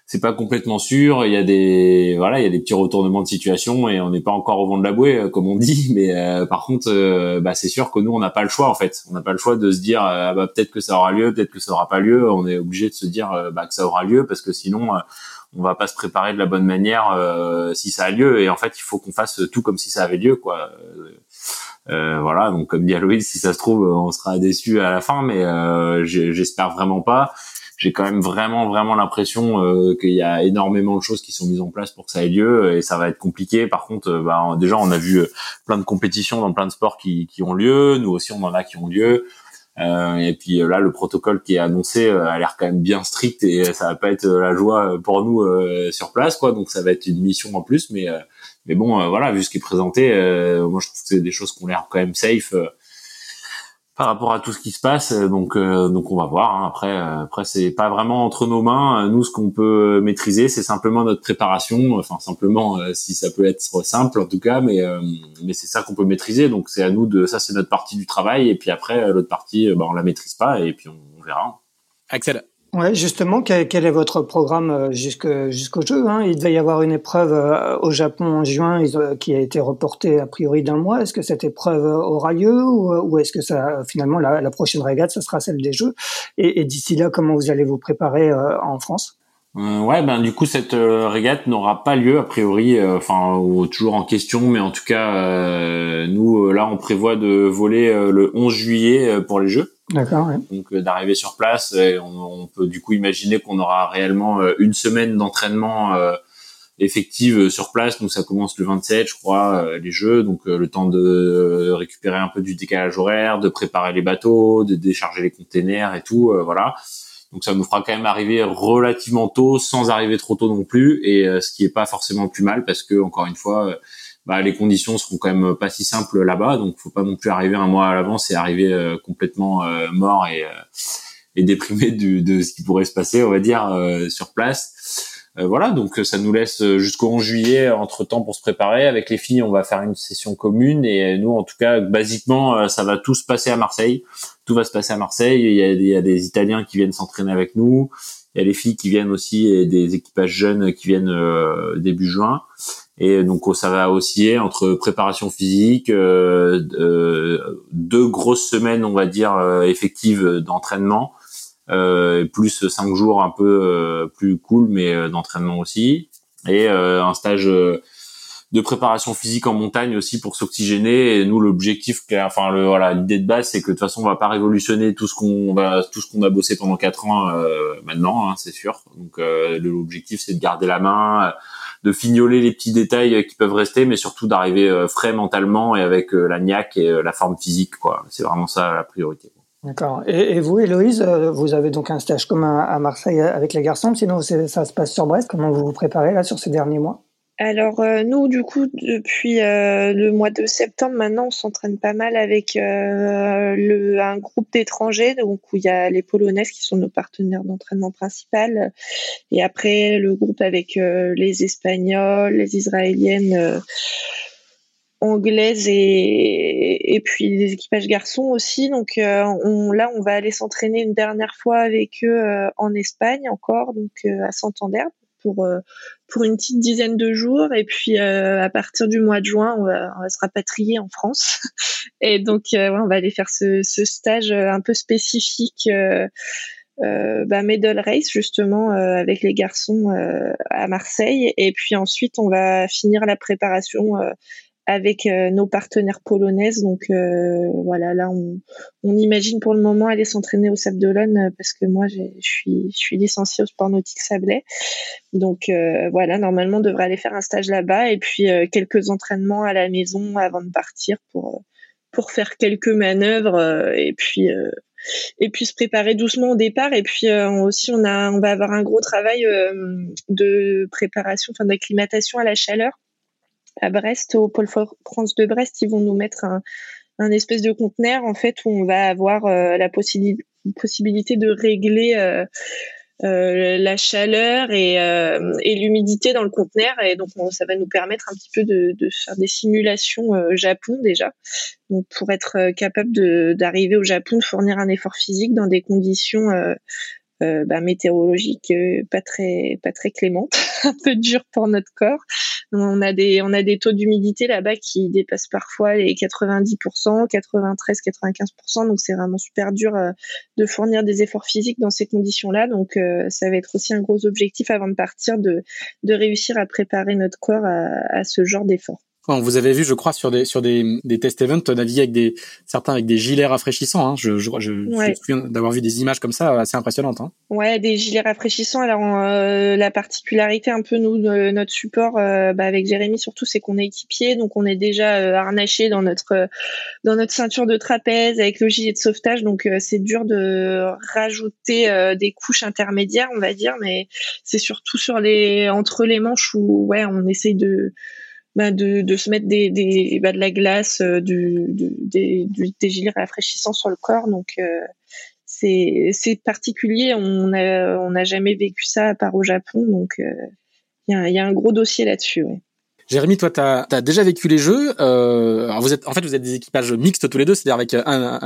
c'est pas complètement sûr. Il y a des voilà, il y a des petits retournements de situation et on n'est pas encore au vent de la bouée euh, comme on dit. Mais euh, par contre, euh, bah, c'est sûr que nous on n'a pas le choix en fait. On n'a pas le choix de se dire ah, bah, peut-être que ça aura lieu, peut-être que ça aura pas lieu. On est obligé de se dire bah, que ça aura lieu parce que sinon on va pas se préparer de la bonne manière si ça a lieu. Et en fait, il faut qu'on fasse tout comme si ça avait lieu quoi. Euh, voilà, donc comme dit Aloïs, si ça se trouve, on sera déçu à la fin, mais j'espère vraiment pas j'ai quand même vraiment vraiment l'impression euh, qu'il y a énormément de choses qui sont mises en place pour que ça ait lieu et ça va être compliqué. Par contre, euh, bah, déjà on a vu euh, plein de compétitions dans plein de sports qui, qui ont lieu. Nous aussi on en a qui ont lieu. et puis là, le protocole qui est annoncé a l'air quand même bien strict et ça va pas être la joie pour nous sur place, quoi. Donc ça va être une mission en plus, mais mais bon, voilà, vu ce qui est présenté, moi je trouve que c'est des choses qui ont l'air quand même safe par rapport à tout ce qui se passe. Euh, donc, euh, donc on va voir. Hein. Après, euh, après c'est pas vraiment entre nos mains. Nous, ce qu'on peut maîtriser, c'est simplement notre préparation. Enfin, simplement, si ça peut être simple, en tout cas, mais mais c'est ça qu'on peut maîtriser. Donc, c'est à nous de. Ça, c'est notre partie du travail. Et puis après, l'autre partie, bah, on la maîtrise pas. Et puis on, on verra. Axel. Ouais, justement, quel, est votre programme euh, jusqu'au jeu hein? Il devait y avoir une épreuve euh, au Japon en juin qui a été reportée a priori d'un mois. Est-ce que cette épreuve aura lieu ou, ou est-ce que ça finalement la, la, prochaine régate, ça sera celle des Jeux? Et, et d'ici là, comment vous allez vous préparer euh, en France? Euh, ouais, ben du coup cette régate n'aura pas lieu a priori, enfin toujours en question, mais en tout cas nous là on prévoit de voler le 11 juillet pour les Jeux. D'accord. Donc euh, d'arriver sur place, on, peut du coup imaginer qu'on aura réellement euh, une semaine d'entraînement euh, effective sur place. Donc ça commence le 27, je crois, les jeux. Donc le temps de récupérer un peu du décalage horaire, de préparer les bateaux, de décharger les containers et tout, voilà. Donc ça nous fera quand même arriver relativement tôt, sans arriver trop tôt non plus, et ce qui est pas forcément plus mal parce que encore une fois bah, les conditions seront quand même pas si simples là-bas, donc faut pas non plus arriver un mois à l'avance et arriver euh, complètement euh, mort et, euh, et déprimé de, de, ce qui pourrait se passer, on va dire, sur place. voilà, donc ça nous laisse jusqu'au 11 juillet entre temps pour se préparer. Avec les filles, on va faire une session commune et nous, en tout cas, basiquement, ça va tout se passer à Marseille. Tout va se passer à Marseille. Il y a, il y a des Italiens qui viennent s'entraîner avec nous. Il y a les filles qui viennent aussi et des équipages jeunes qui viennent début juin. Et donc ça va osciller entre préparation physique, euh, euh, deux grosses semaines, on va dire, euh, effectives d'entraînement, plus cinq jours un peu plus cool, mais d'entraînement aussi, et un stage de préparation physique en montagne aussi pour s'oxygéner. Et nous, l'objectif, enfin le voilà, l'idée de base, c'est que de toute façon, on va pas révolutionner tout ce qu'on va, tout ce qu'on a bossé pendant quatre ans maintenant, hein, c'est sûr. Donc l'objectif, c'est de garder la main de fignoler les petits détails qui peuvent rester, mais surtout d'arriver euh, frais mentalement et avec euh, la niaque et euh, la forme physique. quoi. C'est vraiment ça la priorité. D'accord. Et, vous, Héloïse, vous avez donc un stage commun à Marseille avec les garçons. Sinon, ça se passe sur Brest. Comment vous vous préparez là sur ces derniers mois? Alors euh, nous, du coup, depuis euh, le mois de septembre, maintenant, on s'entraîne pas mal avec euh, le, un groupe d'étrangers, donc où il y a les Polonaises qui sont nos partenaires d'entraînement principal, et après le groupe avec les Espagnols, les Israéliennes, anglaises et, et puis les équipages garçons aussi. Donc on, là, on va aller s'entraîner une dernière fois avec eux en Espagne encore, donc à Santander pour euh, pour une petite dizaine de jours. Et puis euh, à partir du mois de juin on va, se rapatrier en France. Et donc euh, on va aller faire ce, stage un peu spécifique bah, Medal Race justement avec les garçons à Marseille. Et puis ensuite on va finir la préparation avec euh, nos partenaires polonaises. Donc euh, voilà, là on, on, imagine pour le moment aller s'entraîner au Sable d'Olonne euh, parce que moi je suis je suis licenciée au sport nautique sablé. Donc voilà, normalement on devrait aller faire un stage là-bas et puis quelques entraînements à la maison avant de partir pour pour faire quelques manœuvres et puis et puis se préparer doucement au départ et puis aussi on a on va avoir un gros travail de préparation enfin d'acclimatation à la chaleur à Brest, au pôle France de Brest, ils vont nous mettre un, espèce de conteneur en fait où on va avoir euh, la possibilité de régler euh, euh, la chaleur et, et l'humidité dans le conteneur. Et donc ça va nous permettre un petit peu de, de faire des simulations Japon déjà. Donc pour être capable d'arriver au Japon de fournir un effort physique dans des conditions euh, bah, météorologique euh, pas très pas très clémente, un peu dur pour notre corps. On a des on a des taux d'humidité là-bas qui dépassent parfois les 90%, 93, 95%. Donc c'est vraiment super dur euh, de fournir des efforts physiques dans ces conditions-là. Donc ça va être aussi un gros objectif avant de partir de de réussir à préparer notre corps à, à ce genre d'effort. Vous avez vu, je crois, sur des sur des, des test events naviguer avec des certains avec des gilets rafraîchissants. Hein. Je, je, je, me souviens d'avoir vu des images comme ça assez impressionnantes. Hein. Ouais, des gilets rafraîchissants. Alors euh, la particularité un peu nous de notre support euh, bah, avec Jérémy surtout, c'est qu'on est équipier, donc on est déjà euh, harnaché dans notre dans notre ceinture de trapèze avec le gilet de sauvetage. Donc c'est dur de rajouter des couches intermédiaires, on va dire, mais c'est surtout sur les entre les manches où ouais on essaye de bah, de, se mettre bah, de la glace, euh, des, des, gilets rafraîchissants sur le corps. Donc euh, c'est particulier. On n'a jamais vécu ça à part au Japon. Donc euh, il y, a, un gros dossier là-dessus. Ouais. Jérémy, toi, tu as, déjà vécu les jeux. En fait, vous êtes des équipages mixtes tous les deux, c'est-à-dire avec un,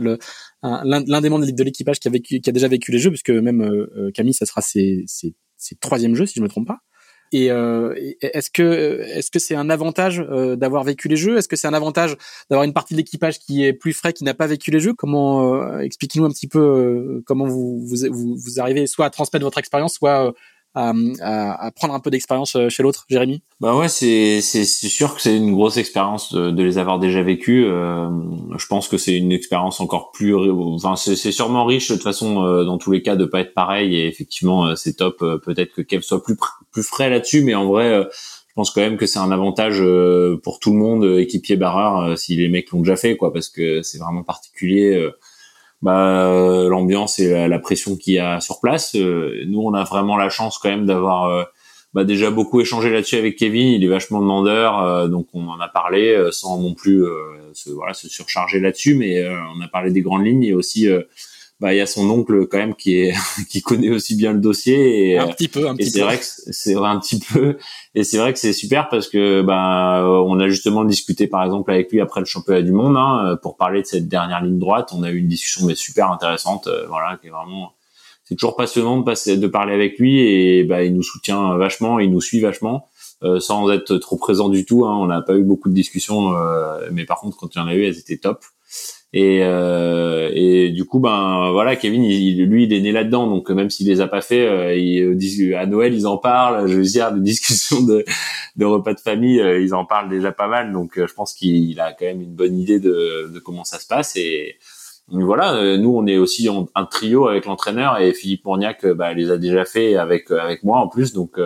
l'un des membres de l'équipage qui a déjà vécu les jeux, puisque même Camille, ça sera ses, ses, ses troisième jeu, si je me trompe pas. Et euh, est-ce que est-ce que c'est un avantage euh, d'avoir vécu les jeux? Est-ce que c'est un avantage d'avoir une partie de l'équipage qui est plus frais, qui n'a pas vécu les jeux? Comment euh, expliquez-nous un petit peu comment vous, vous, vous arrivez soit à transmettre votre expérience, soit à, à, à, prendre un peu d'expérience chez l'autre, Jérémy? Bah ouais, c'est c'est sûr que c'est une grosse expérience de, de, les avoir déjà vécues. Euh, je pense que c'est une expérience encore plus, enfin c'est sûrement riche de toute façon euh, dans tous les cas de pas être pareil et effectivement euh, c'est top. Peut-être que Kev soit plus plus frais là-dessus, mais en vrai. je pense quand même que c'est un avantage pour tout le monde, équipier barreur, si les mecs l'ont déjà fait, quoi, parce que c'est vraiment particulier bah, euh, l'ambiance et la, pression qu'il y a sur place. Euh, nous, on a vraiment la chance quand même d'avoir euh, bah, déjà beaucoup échangé là-dessus avec Kevin. Il est vachement demandeur, donc on en a parlé sans non plus voilà, se surcharger là-dessus, mais on a parlé des grandes lignes. et aussi bah il y a son oncle quand même qui est qui connaît aussi bien le dossier et un petit peu un petit c'est vrai que c'est vrai un petit peu. Et c'est vrai que c'est super parce que bah on a justement discuté par exemple avec lui après le championnat du monde hein, pour parler de cette dernière ligne droite. On a eu une discussion mais super intéressante euh, voilà qui est vraiment c'est toujours passionnant de passer de parler avec lui et bah il nous soutient vachement il nous suit vachement euh, sans être trop présent du tout hein. on n'a pas eu beaucoup de discussions euh, mais par contre quand il y en a eu elles étaient top et, euh, et du coup, ben voilà, Kevin, il, lui, il est né là-dedans, donc même s'il les a pas fait, euh, il, à Noël, ils en parlent. Je veux dire, des discussions de, de repas de famille, euh, ils en parlent déjà pas mal. Donc, euh, je pense qu'il a quand même une bonne idée de, de comment ça se passe. Et voilà, euh, nous, on est aussi un trio avec l'entraîneur et Philippe Mourniac, bah, les a déjà fait avec avec moi en plus. Donc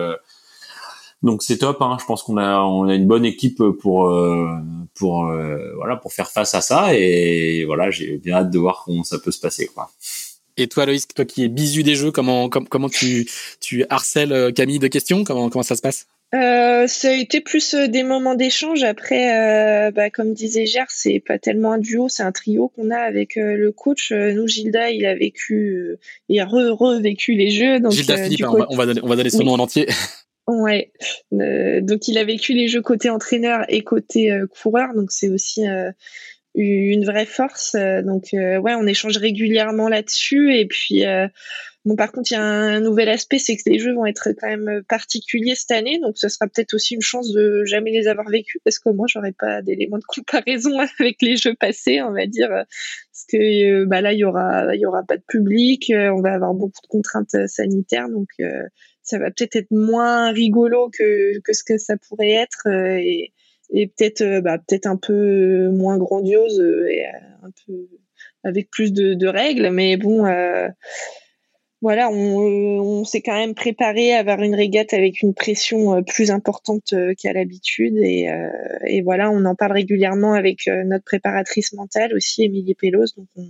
donc c'est top. Hein. Je pense qu'on a on a une bonne équipe pour euh, pour euh, voilà pour faire face à ça et voilà j'ai bien hâte de voir comment ça peut se passer quoi. Et toi Loïs, toi qui es bisu des jeux, comment comment tu tu harcèles euh, Camille de questions? Comment comment ça se passe? Euh, ça a été plus des moments d'échange. Après, bah, comme disait Gère, c'est pas tellement un duo, c'est un trio qu'on a avec le coach. nous, Gilda, il a vécu et revécu les jeux. Donc, Gilda Philippe, hein, on, va, donner, on va donner son nom en entier. Ouais. Euh, donc il a vécu les jeux côté entraîneur et côté euh, coureur, donc c'est aussi euh, une vraie force. donc ouais, on échange régulièrement là-dessus. Et puis bon, par contre, il y a un, nouvel aspect, c'est que les jeux vont être quand même particuliers cette année, donc ce sera peut-être aussi une chance de jamais les avoir vécus, parce que moi, j'aurais pas d'éléments de comparaison avec les jeux passés, on va dire, parce que bah là, il y aura, il y aura pas de public, on va avoir beaucoup de contraintes sanitaires, donc ça va peut-être être moins rigolo que, que ce que ça pourrait être euh, et, peut-être euh, bah, peut-être un peu moins grandiose euh, et un peu avec plus de, règles mais bon voilà, on, s'est quand même préparé à avoir une régate avec une pression plus importante qu'à l'habitude et, voilà, on en parle régulièrement avec notre préparatrice mentale aussi, Émilie Pelos, donc on,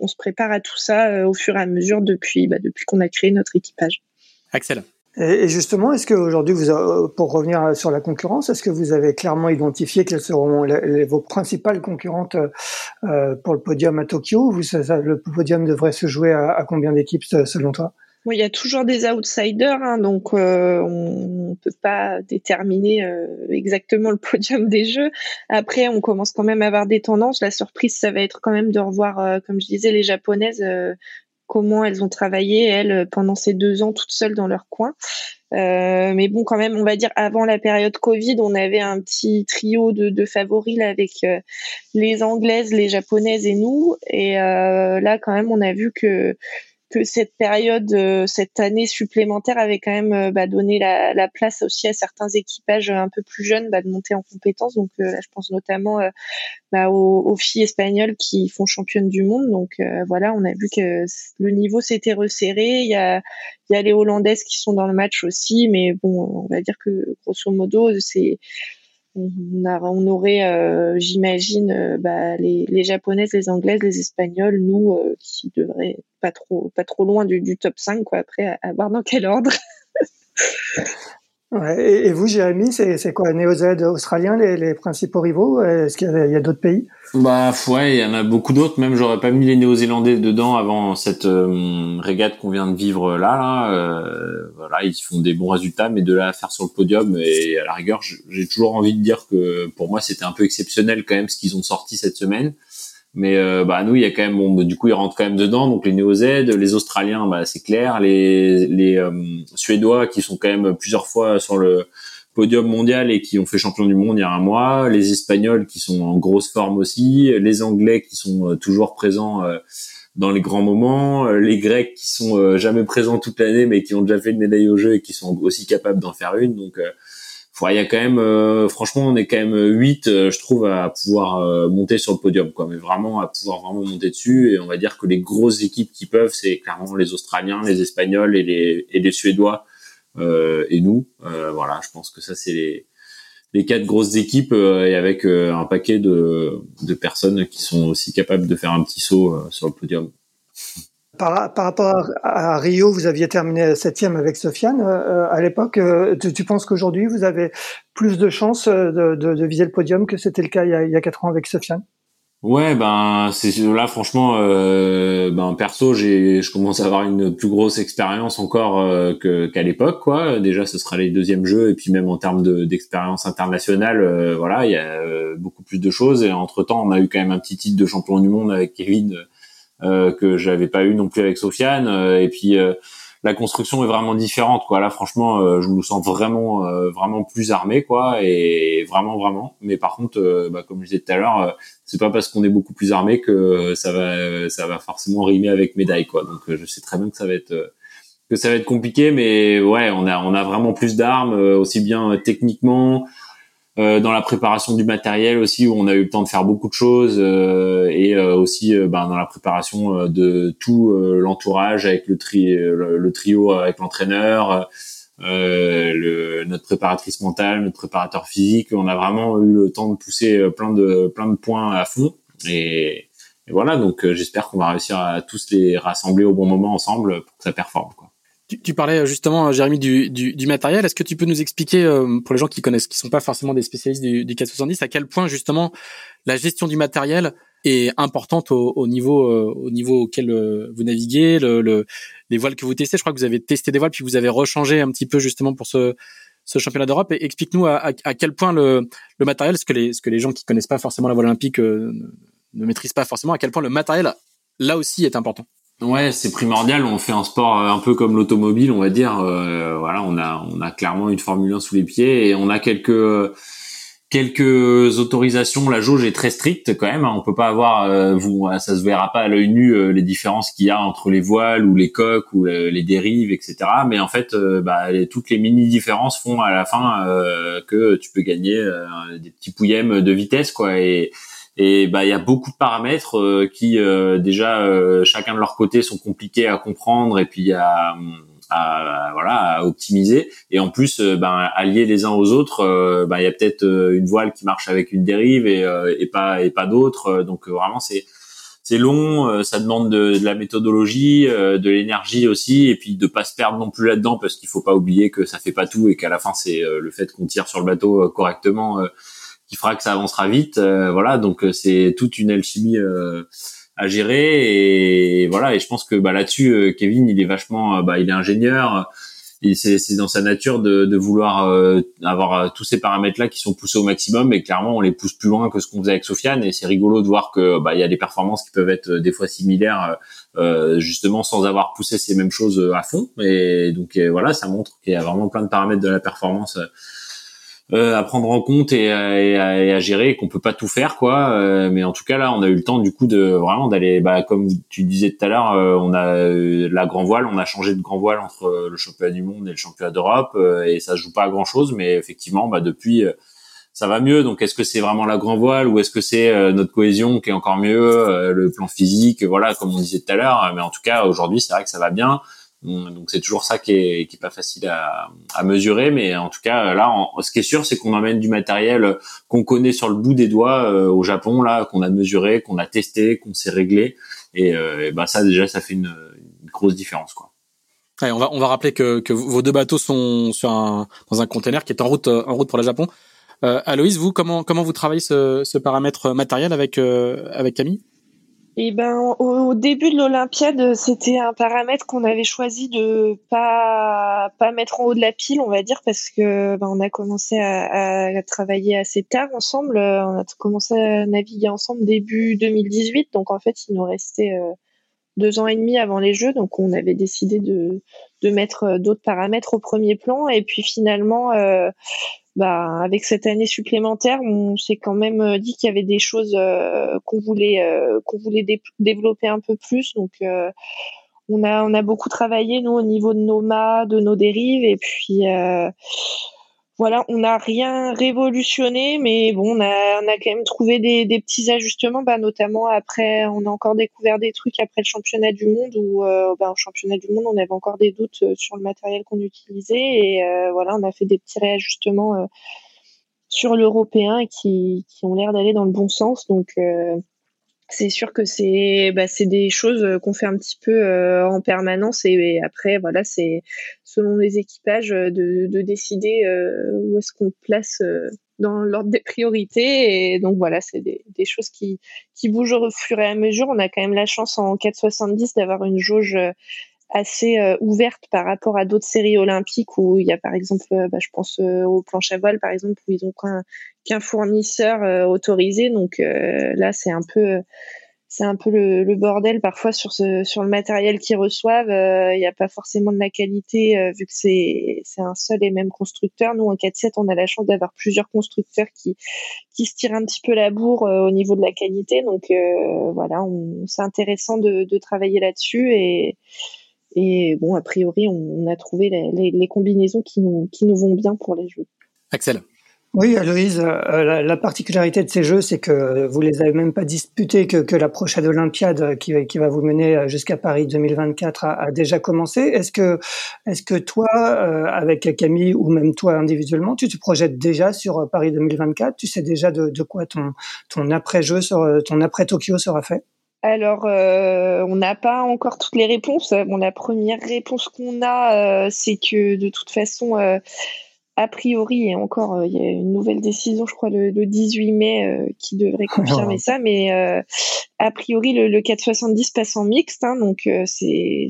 on, se prépare à tout ça au fur et à mesure depuis, bah, depuis qu'on a créé notre équipage. Axel. Et justement, est-ce qu'aujourd'hui, vous, pour revenir sur la concurrence, est-ce que vous avez clairement identifié quelles seront vos principales concurrentes euh, pour le podium à Tokyo vous, Le podium devrait se jouer à, combien d'équipes selon toi? Il y a toujours des outsiders, hein, donc euh, on ne peut pas déterminer euh, exactement le podium des jeux. Après, on commence quand même à avoir des tendances. La surprise, ça va être quand même de revoir, comme je disais, les japonaises comment elles ont travaillé elles pendant ces deux ans toutes seules dans leur coin. Euh, mais bon, quand même, on va dire avant la période Covid, on avait un petit trio de, favoris avec euh, les Anglaises, les Japonaises et nous. Et euh, là, quand même, on a vu que que cette période, euh, cette année supplémentaire avait quand même euh, bah, donné la, la, place aussi à certains équipages un peu plus jeunes bah, de monter en compétence. Donc là, je pense notamment bah, aux, filles espagnoles qui font championnes du monde. Donc voilà, on a vu que le niveau s'était resserré. Il y a les Hollandaises qui sont dans le match aussi, mais bon, on va dire que grosso modo, c'est on, aurait, euh, j'imagine, euh, bah, les, japonaises, les anglaises, les espagnols, nous, euh, qui devraient pas trop, pas trop loin du, du top 5, quoi. Après, à, voir dans quel ordre. et, vous, Jérémy, c'est quoi Néo-Z australien, les, principaux rivaux? Est-ce qu'il y a, a d'autres pays? Bah ouais, il y en a beaucoup d'autres. Même j'aurais pas mis les Néo-Zélandais dedans avant cette euh, régate qu'on vient de vivre là. là. Euh, voilà, ils font des bons résultats, mais de là à faire sur le podium et à la rigueur, j'ai toujours envie de dire que pour moi c'était un peu exceptionnel quand même ce qu'ils ont sorti cette semaine. Mais euh, bah nous, il y a quand même bon, du coup ils rentrent quand même dedans. Donc les Néo-Z, les Australiens, bah c'est clair. Les les Suédois qui sont quand même plusieurs fois sur le podium mondial et qui ont fait champion du monde il y a un mois, les Espagnols qui sont en grosse forme aussi, les Anglais qui sont euh, toujours présents euh, dans les grands moments, euh, les Grecs qui sont jamais présents toute l'année mais qui ont déjà fait une médaille au jeu et qui sont aussi capables d'en faire une. Donc il y a quand même, franchement, on est quand même 8, je trouve, à pouvoir monter sur le podium, quoi. Mais vraiment, à pouvoir vraiment monter dessus. Et on va dire que les grosses équipes qui peuvent, c'est clairement les Australiens, les Espagnols et les, et les Suédois euh, et nous. Euh, voilà, je pense que ça c'est les les quatre grosses équipes euh, et avec un paquet de, de personnes qui sont aussi capables de faire un petit saut sur le podium. Par, rapport à, Rio, vous aviez terminé septième avec Sofiane. à l'époque, tu, tu, penses qu'aujourd'hui, vous avez plus de chances de, de, de, viser le podium que c'était le cas il y a, il y a quatre ans avec Sofiane? Ouais, ben c'est là franchement, euh, ben perso, j'ai, je commence à avoir une plus grosse expérience encore euh, que qu'à l'époque, quoi. Déjà, ce sera les deuxièmes jeux, et puis même en termes de, d'expérience internationale, euh, voilà, il y a euh, beaucoup plus de choses. Et entre temps, on a eu quand même un petit titre de champion du monde avec Kevin que j'avais pas eu non plus avec Sofiane, et puis la construction est vraiment différente quoi. Là franchement euh, je me sens vraiment euh, vraiment plus armé quoi et vraiment vraiment. Mais par contre euh, bah, comme je disais tout à l'heure c'est pas parce qu'on est beaucoup plus armé que ça va ça va forcément rimer avec médaille quoi. Donc je sais très bien que ça va être que ça va être compliqué mais ouais on a on a vraiment plus d'armes aussi bien techniquement euh, dans la préparation du matériel aussi où on a eu le temps de faire beaucoup de choses euh, et euh, aussi ben, dans la préparation de tout l'entourage avec le, tri le, trio avec l'entraîneur le, notre préparatrice mentale notre préparateur physique on a vraiment eu le temps de pousser plein de plein de points à fond et, et voilà donc j'espère qu'on va réussir à tous les rassembler au bon moment ensemble pour que ça performe quoi. Tu, parlais euh, justement, euh, Jérémy, du, matériel. Est-ce que tu peux nous expliquer, euh, pour les gens qui connaissent, qui sont pas forcément des spécialistes du, du 470, à quel point justement la gestion du matériel est importante au, au niveau au niveau auquel vous naviguez, le, le, les voiles que vous testez? Je crois que vous avez testé des voiles puis vous avez rechangé un petit peu justement pour ce championnat d'Europe. Explique-nous à, quel point le, matériel, ce que les ce que les gens qui connaissent pas forcément la voile olympique ne, ne maîtrisent pas forcément, à quel point le matériel là aussi est important. Ouais, c'est primordial. On fait un sport euh, un peu comme l'automobile, on va dire. Euh, voilà, on a on a clairement une Formule 1 sous les pieds et on a quelques quelques autorisations. La jauge est très stricte quand même. Hein. On peut pas avoir, euh, vous, ça se verra pas à l'œil nu les différences qu'il y a entre les voiles ou les coques ou les dérives, etc. Mais en fait, bah, toutes les mini différences font à la fin que tu peux gagner des petits pouillèmes de vitesse, quoi. Et et bah il y a beaucoup de paramètres euh, qui euh, déjà euh, chacun de leur côté sont compliqués à comprendre et puis à, à voilà à optimiser. Et en plus ben allier les uns aux autres bah il y a peut-être une voile qui marche avec une dérive et, et pas et pas d'autres. Donc vraiment c'est c'est long, ça demande de, de la méthodologie, de l'énergie aussi, et puis de pas se perdre non plus là-dedans parce qu'il faut pas oublier que ça fait pas tout et qu'à la fin c'est le fait qu'on tire sur le bateau correctement qui fera que ça avancera vite. Euh, voilà, donc euh, c'est toute une alchimie euh, à gérer et voilà. Et je pense que bah, là-dessus, Kevin, il est vachement, bah, il est ingénieur. C'est, dans sa nature de, de vouloir avoir tous ces paramètres-là qui sont poussés au maximum. Et clairement, on les pousse plus loin que ce qu'on faisait avec Sofiane. Et c'est rigolo de voir que bah, il y a des performances qui peuvent être des fois similaires, justement sans avoir poussé ces mêmes choses à fond. Et donc voilà, ça montre qu'il y a vraiment plein de paramètres de la performance euh, à prendre en compte et à, et à, gérer, qu'on peut pas tout faire, quoi. Euh, mais en tout cas, là, on a eu le temps, du coup, de vraiment d'aller, bah, comme tu disais tout à l'heure, euh, on a la grand voile, on a changé de grand voile entre le championnat du monde et le championnat d'Europe, et ça joue pas à grand chose, mais effectivement, bah, depuis, ça va mieux. Donc, est-ce que c'est vraiment la grand voile ou est-ce que c'est notre cohésion qui est encore mieux, le plan physique, voilà, comme on disait tout à l'heure. Mais en tout cas, aujourd'hui, c'est vrai que ça va bien. Donc c'est toujours ça qui est, qui est pas facile à, à, mesurer, mais en tout cas là, ce qui est sûr, c'est qu'on emmène du matériel qu'on connaît sur le bout des doigts euh, au Japon, là, qu'on a mesuré, qu'on a testé, qu'on s'est réglé, et, euh, ben ça déjà, ça fait une, grosse différence, quoi. on va on va rappeler que, que vos deux bateaux sont sur un dans un container qui est en route en route pour le Japon. Euh, Aloïse, vous comment comment vous travaillez ce, ce paramètre matériel avec euh, avec Camille? et eh ben, au, début de l'Olympiade, c'était un paramètre qu'on avait choisi de pas pas mettre en haut de la pile, on va dire, parce que ben, on a commencé à, à, travailler assez tard ensemble. On a commencé à naviguer ensemble début 2018, donc en fait, il nous restait euh, deux ans et demi avant les Jeux, donc on avait décidé de de mettre euh, d'autres paramètres au premier plan, et puis finalement. Euh, bah, avec cette année supplémentaire, on s'est quand même euh, dit qu'il y avait des choses qu'on voulait qu'on voulait développer un peu plus. Donc on a on a beaucoup travaillé nous au niveau de nos mâts, de nos dérives et puis voilà, on n'a rien révolutionné, mais bon, on a, on a quand même trouvé des, des petits ajustements, bah, notamment après, on a encore découvert des trucs après le championnat du monde, où euh, bah, au championnat du monde, on avait encore des doutes euh, sur le matériel qu'on utilisait, et euh, voilà, on a fait des petits réajustements sur l'européen qui, qui ont l'air d'aller dans le bon sens, donc c'est sûr que c'est bah, c'est des choses euh, qu'on fait un petit peu euh, en permanence et, après voilà c'est selon les équipages euh, de, de décider où est-ce qu'on place dans l'ordre des priorités. Et donc voilà c'est des, des, choses qui qui bougent au fur et à mesure. On a quand même la chance en 470 d'avoir une jauge assez euh, ouverte par rapport à d'autres séries olympiques où il y a par exemple, euh, bah, je pense euh, au planche à voile par exemple où ils ont qu'un fournisseur autorisé. Donc là, c'est un peu c'est un peu le, bordel parfois sur ce sur le matériel qu'ils reçoivent. Il n'y a pas forcément de la qualité vu que c'est c'est un seul et même constructeur. Nous en 4-7, on a la chance d'avoir plusieurs constructeurs qui qui se tirent un petit peu la bourre au niveau de la qualité. Donc voilà, c'est intéressant de, de travailler là-dessus et et bon, a priori, on, a trouvé les, combinaisons qui nous, qui nous vont bien pour les jeux. Axel oui, Aloïse, euh, la, particularité de ces jeux, c'est que vous les avez même pas disputés, que, que la prochaine Olympiade qui, qui va vous mener jusqu'à Paris 2024 a, a déjà commencé. Est-ce que, est-ce que toi, euh, avec Camille ou même toi individuellement, tu te projettes déjà sur Paris 2024 Tu sais déjà de, de quoi ton, ton après-jeu, ton après-Tokyo sera fait? Alors, euh, on n'a pas encore toutes les réponses. Bon, la première réponse qu'on a, euh, c'est que de toute façon, euh, a priori, et encore, euh, il y a une nouvelle décision, je crois, le, 18 mai, euh, qui devrait confirmer ça, mais euh, a priori, le, le 470 passe en mixte, hein, donc c'est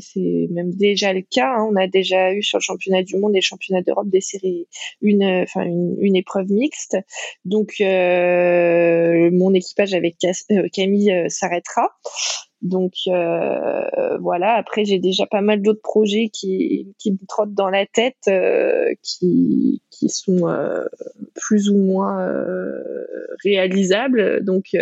même déjà le cas. Hein. on a déjà eu sur le championnat du monde et le championnat d'Europe des séries une, enfin une, une, épreuve mixte. Donc, mon équipage avec Camille s'arrêtera. Donc euh, voilà, après j'ai déjà pas mal d'autres projets qui, qui me trottent dans la tête, euh, qui, qui sont euh, plus ou moins réalisables. Donc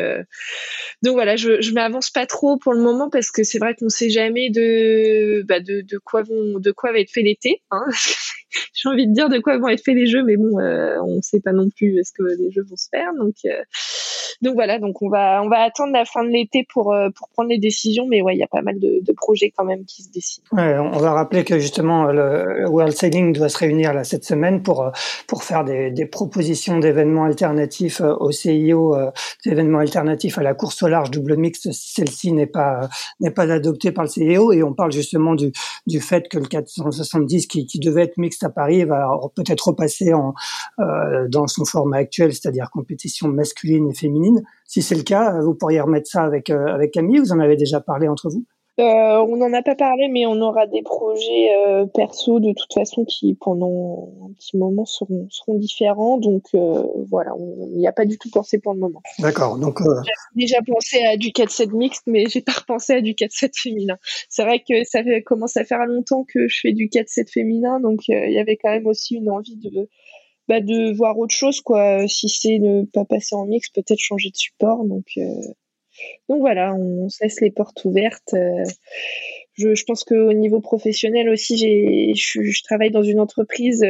donc voilà, je, je m'avance pas trop pour le moment parce que c'est vrai qu'on sait jamais de, bah de, de quoi vont de quoi va être fait l'été. Hein j'ai envie de dire de quoi vont être faits les jeux, mais bon, euh, on sait pas non plus est-ce que les jeux vont se faire. Donc, euh, donc voilà, donc on va, on va attendre la fin de l'été pour, euh, pour prendre les décisions, mais ouais, il y a pas mal de, projets quand même qui se dessinent. Ouais, on va rappeler que justement le World Sailing doit se réunir là cette semaine pour pour faire des, des propositions d'événements alternatifs au CIO, d'événements alternatifs à la course au large double mixte si celle-ci n'est pas n'est pas adoptée par le CIO, et on parle justement du du fait que le 470 qui, qui devait être mixte à Paris va peut-être repasser en, euh, dans son format actuel, c'est-à-dire compétition masculine et féminine. Si c'est le cas, vous pourriez remettre ça avec, euh, avec Camille, vous en avez déjà parlé entre vous euh, on n'en a pas parlé, mais on aura des projets euh, perso de toute façon qui pendant un petit moment seront, seront différents. Donc euh, voilà, il n'y a pas du tout pensé pour le moment. D'accord. Donc j'ai déjà pensé à du 4-7 mixte, mais j'ai pas repensé à du 4-7 féminin. C'est vrai que ça fait, commence à faire longtemps que je fais du 4-7 féminin, donc il y avait quand même aussi une envie de bah, de voir autre chose, quoi. Si c'est ne pas passer en mix, peut-être changer de support. Donc, donc voilà, on se laisse les portes ouvertes. Je, je pense qu'au niveau professionnel aussi, j'ai, je, travaille dans une entreprise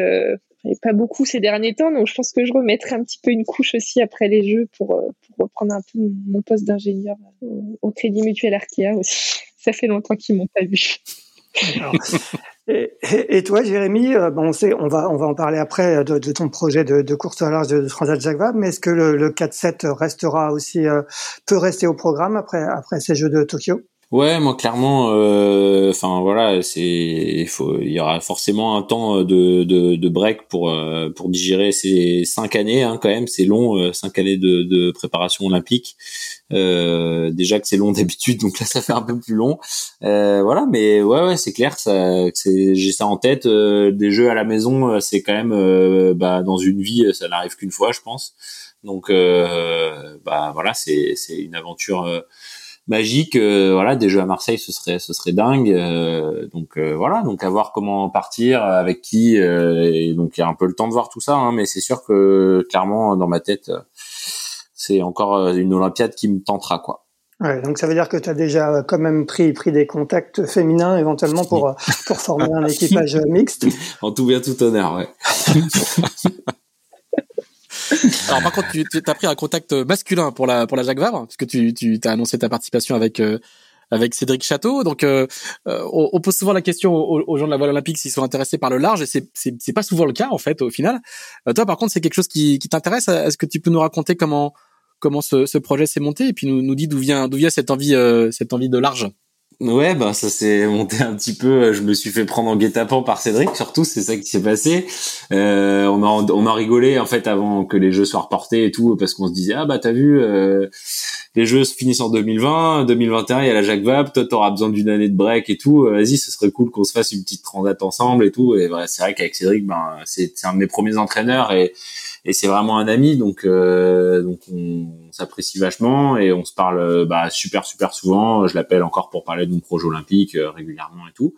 et pas beaucoup ces derniers temps, donc je pense que je remettrai un petit peu une couche aussi après les jeux pour, euh, pour reprendre un peu mon poste d'ingénieur au, Crédit Mutuel Arkea aussi. Ça fait longtemps qu'ils m'ont pas vu. Et, et, toi, Jérémy, euh, bon, on, sait, on, va, on va en parler après de, de ton projet de, de, course à large de, Transat Jacques Vabre, mais est-ce que le, le 4-7 restera aussi, euh, peut rester au programme après, après ces Jeux de Tokyo? Ouais, moi clairement, euh, enfin voilà, c'est il faut, il y aura forcément un temps de, de, de break pour euh, pour digérer ces cinq années hein, quand même, c'est long, euh, cinq années de, de préparation olympique. Euh, déjà que c'est long d'habitude, donc là ça fait un peu plus long. Euh, voilà, mais ouais, ouais, c'est clair, ça, j'ai ça en tête. des jeux à la maison, c'est quand même, bah, dans une vie, ça n'arrive qu'une fois, je pense. Donc, bah voilà, c'est c'est une aventure magique. Euh, voilà, des jeux à Marseille, ce serait, ce serait dingue. Euh, donc euh, voilà, donc à voir comment partir, avec qui. et donc il y a un peu le temps de voir tout ça, hein, mais c'est sûr que clairement dans ma tête, c'est encore une Olympiade qui me tentera quoi. Ouais, donc ça veut dire que tu as déjà quand même pris, pris des contacts féminins éventuellement pour, pour former un équipage mixte. En tout bien, tout honneur, ouais. Alors par contre, tu, as pris un contact masculin pour la pour la Jacques Vabre, puisque tu tu as annoncé ta participation avec euh, avec Cédric Château. Donc euh, euh, on, pose souvent la question aux, gens de la voile olympique s'ils sont intéressés par le large, et c'est c'est pas souvent le cas en fait au final. toi par contre, c'est quelque chose qui qui t'intéresse. Est-ce que tu peux nous raconter comment comment ce, ce projet s'est monté et puis nous nous dit d'où vient d'où vient cette envie cette envie de large? Ouais, bah ça s'est monté un petit peu. Je me suis fait prendre en guet-apens par Cédric, surtout, c'est ça qui s'est passé. Euh, on a on a rigolé en fait avant que les jeux soient reportés et tout, parce qu'on se disait ah bah t'as vu, euh, les jeux se finissent en 2020, 2021 il y a la Jacques Vabre, toi t'auras besoin d'une année de break et tout. Vas-y, ce serait cool qu'on se fasse une petite transat ensemble et tout. Et voilà, c'est vrai qu'avec Cédric, ben c'est un de mes premiers entraîneurs et et c'est vraiment un ami donc euh, donc on, s'apprécie vachement et on se parle bah, super super souvent je l'appelle encore pour parler de mon projet olympique euh, régulièrement et tout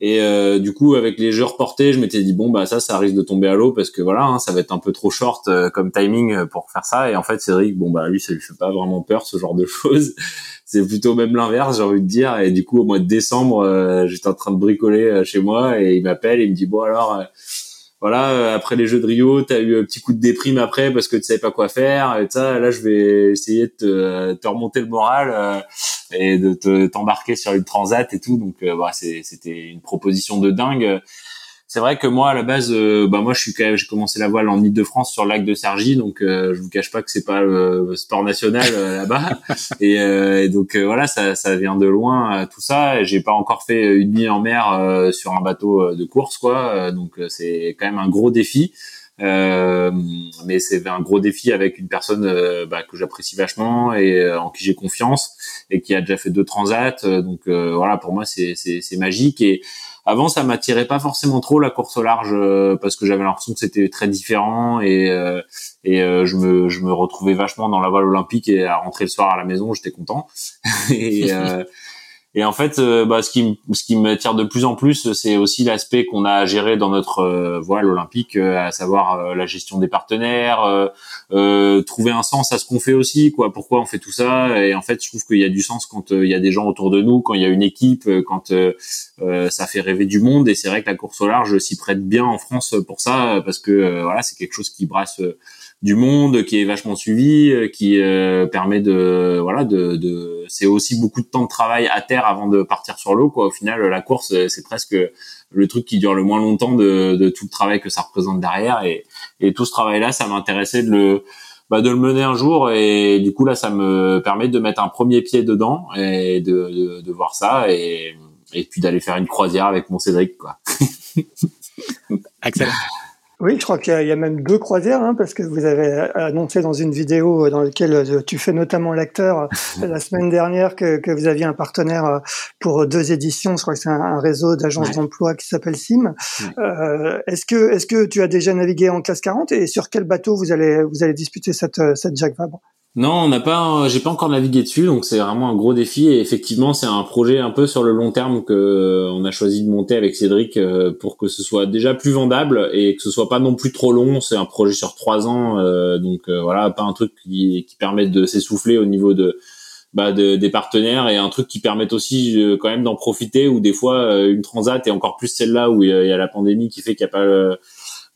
et euh, du coup avec les jeux reportés je m'étais dit bon bah ça ça risque de tomber à l'eau parce que voilà hein, ça va être un peu trop short comme timing pour faire ça. Et en fait Cédric bon bah lui ça lui fait pas vraiment peur ce genre de choses. C'est plutôt même l'inverse j'ai envie de dire. Et du coup au mois de décembre j'étais en train de bricoler chez moi et il m'appelle et il me dit bon alors voilà, euh, après les jeux de Rio, t'as eu un petit coup de déprime après parce que tu savais pas quoi faire. Et ça, là, je vais essayer de te, te remonter le moral euh, et de te t'embarquer sur une transat et tout. Donc, euh, voilà, c'était une proposition de dingue c'est vrai que moi à la base euh, bah moi je suis j'ai commencé la voile en Ile-de-France sur le lac de Sergy donc euh, je vous cache pas que c'est pas le sport national euh, là-bas. Et, et, donc voilà ça ça vient de loin tout ça. J'ai pas encore fait une nuit en mer sur un bateau de course quoi. Donc c'est quand même un gros défi. Euh, mais c'est un gros défi avec une personne bah, que j'apprécie vachement et en qui j'ai confiance et qui a déjà fait deux transats. Donc voilà, pour moi c'est c'est magique. Et avant, ça m'attirait pas forcément trop la course au large euh, parce que j'avais l'impression que c'était très différent et euh, et euh, je me je me retrouvais vachement dans la voile olympique et à rentrer le soir à la maison, j'étais content. et en fait, euh, bah, ce qui ce qui de plus en plus, c'est aussi l'aspect qu'on a à gérer dans notre euh, voile olympique, euh, à savoir la gestion des partenaires, trouver un sens à ce qu'on fait aussi, quoi. Pourquoi on fait tout ça? Et en fait, je trouve qu'il y a du sens quand il y a des gens autour de nous, quand il y a une équipe, quand ça fait rêver du monde. Et c'est vrai que la course au large s'y prête bien en France pour ça, parce que voilà, c'est quelque chose qui brasse du monde qui est vachement suivi, euh, qui euh, permet de voilà de, de c'est aussi beaucoup de temps de travail à terre avant de partir sur l'eau quoi. Au final, la course c'est presque le truc qui dure le moins longtemps de, de tout le travail que ça représente derrière et, et tout ce travail là, ça m'intéressait de le bah, de le mener un jour et du coup là ça me permet de mettre un premier pied dedans et de, de, de voir ça et, et puis d'aller faire une croisière avec mon Cédric quoi. Excellent. Oui, je crois qu'il y, a même deux croisières, hein, parce que vous avez annoncé dans une vidéo dans laquelle euh, tu fais notamment l'acteur euh, la semaine dernière que, que, vous aviez un partenaire euh, pour deux éditions. Je crois que c'est un, réseau d'agences d'emploi qui s'appelle SIM. Euh, est-ce que est-ce que tu as déjà navigué en classe 40 et sur quel bateau vous allez vous allez disputer cette cette Jacques Vabre? Non, on n'a pas, j'ai pas encore navigué dessus, donc c'est vraiment un gros défi. Et effectivement, c'est un projet un peu sur le long terme que euh, on a choisi de monter avec Cédric euh, pour que ce soit déjà plus vendable et que ce soit pas non plus trop long. C'est un projet sur trois ans, euh, donc voilà, pas un truc qui, qui permette de s'essouffler au niveau de, bah, de, des partenaires et un truc qui permette aussi quand même d'en profiter. Ou des fois, une transat et encore plus celle-là où il y, a la pandémie qui fait qu'il n'y a pas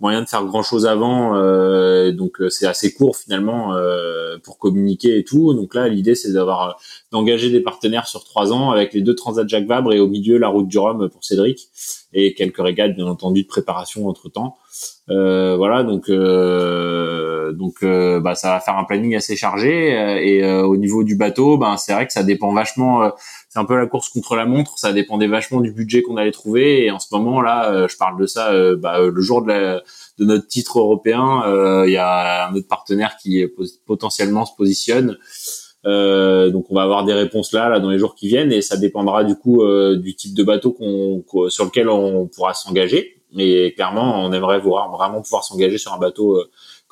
moyen de faire grand chose avant euh, donc euh, c'est assez court finalement euh, pour communiquer et tout. Donc là l'idée c'est d'avoir d'engager des partenaires sur trois ans avec les deux transats Jacques Vabre et au milieu la route du Rhum pour Cédric et quelques régates bien entendu de préparation entre temps voilà donc donc bah ça va faire un planning assez chargé et au niveau du bateau ben c'est vrai que ça dépend vachement c'est un peu la course contre la montre. Ça dépendait vachement du budget qu'on allait trouver. Et en ce moment là, euh, je parle de ça. Euh, bah, le jour de, de notre titre européen, euh, il y a un autre partenaire qui potentiellement se positionne. donc on va avoir des réponses là, là dans les jours qui viennent, et ça dépendra du coup du type de bateau qu'on, sur lequel on pourra s'engager. Mais clairement, on aimerait voir vraiment pouvoir s'engager sur un bateau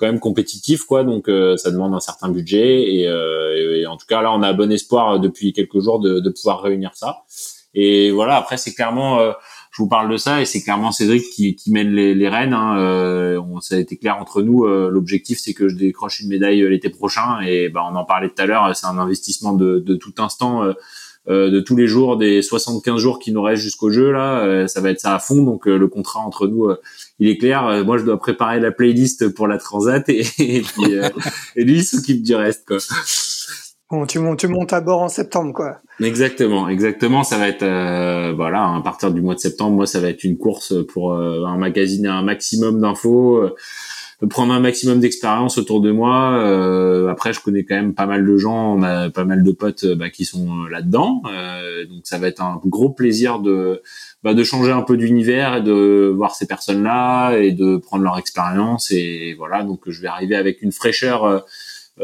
quand même compétitif quoi donc euh, ça demande un certain budget euh, et, en tout cas là on a bon espoir euh, depuis quelques jours de, de pouvoir réunir ça et voilà après c'est clairement je vous parle de ça et c'est clairement Cédric qui, qui mène les, les rênes hein. on, ça a été clair entre nous l'objectif c'est que je décroche une médaille l'été prochain et ben on en parlait tout à l'heure c'est un investissement de, de tout instant euh, de tous les jours, des 75 jours qui nous restent jusqu'au jeu là, euh, ça va être ça à fond. Donc euh, le contrat entre nous, il est clair. moi, je dois préparer la playlist pour la transat et, et, puis, et lui il s'occupe du reste quoi. Bon, tu montes, tu montes à bord en septembre, quoi. Exactement, exactement. Ça va être, voilà, à partir du mois de septembre, moi, ça va être une course pour un magazine, un maximum d'infos, prendre un maximum d'expérience autour de moi. Euh, après, je connais quand même pas mal de gens, on a pas mal de potes euh, bah, qui sont euh, là-dedans. donc, ça va être un gros plaisir de bah, de changer un peu d'univers et de voir ces personnes-là et de prendre leur expérience. Et voilà, donc je vais arriver avec une fraîcheur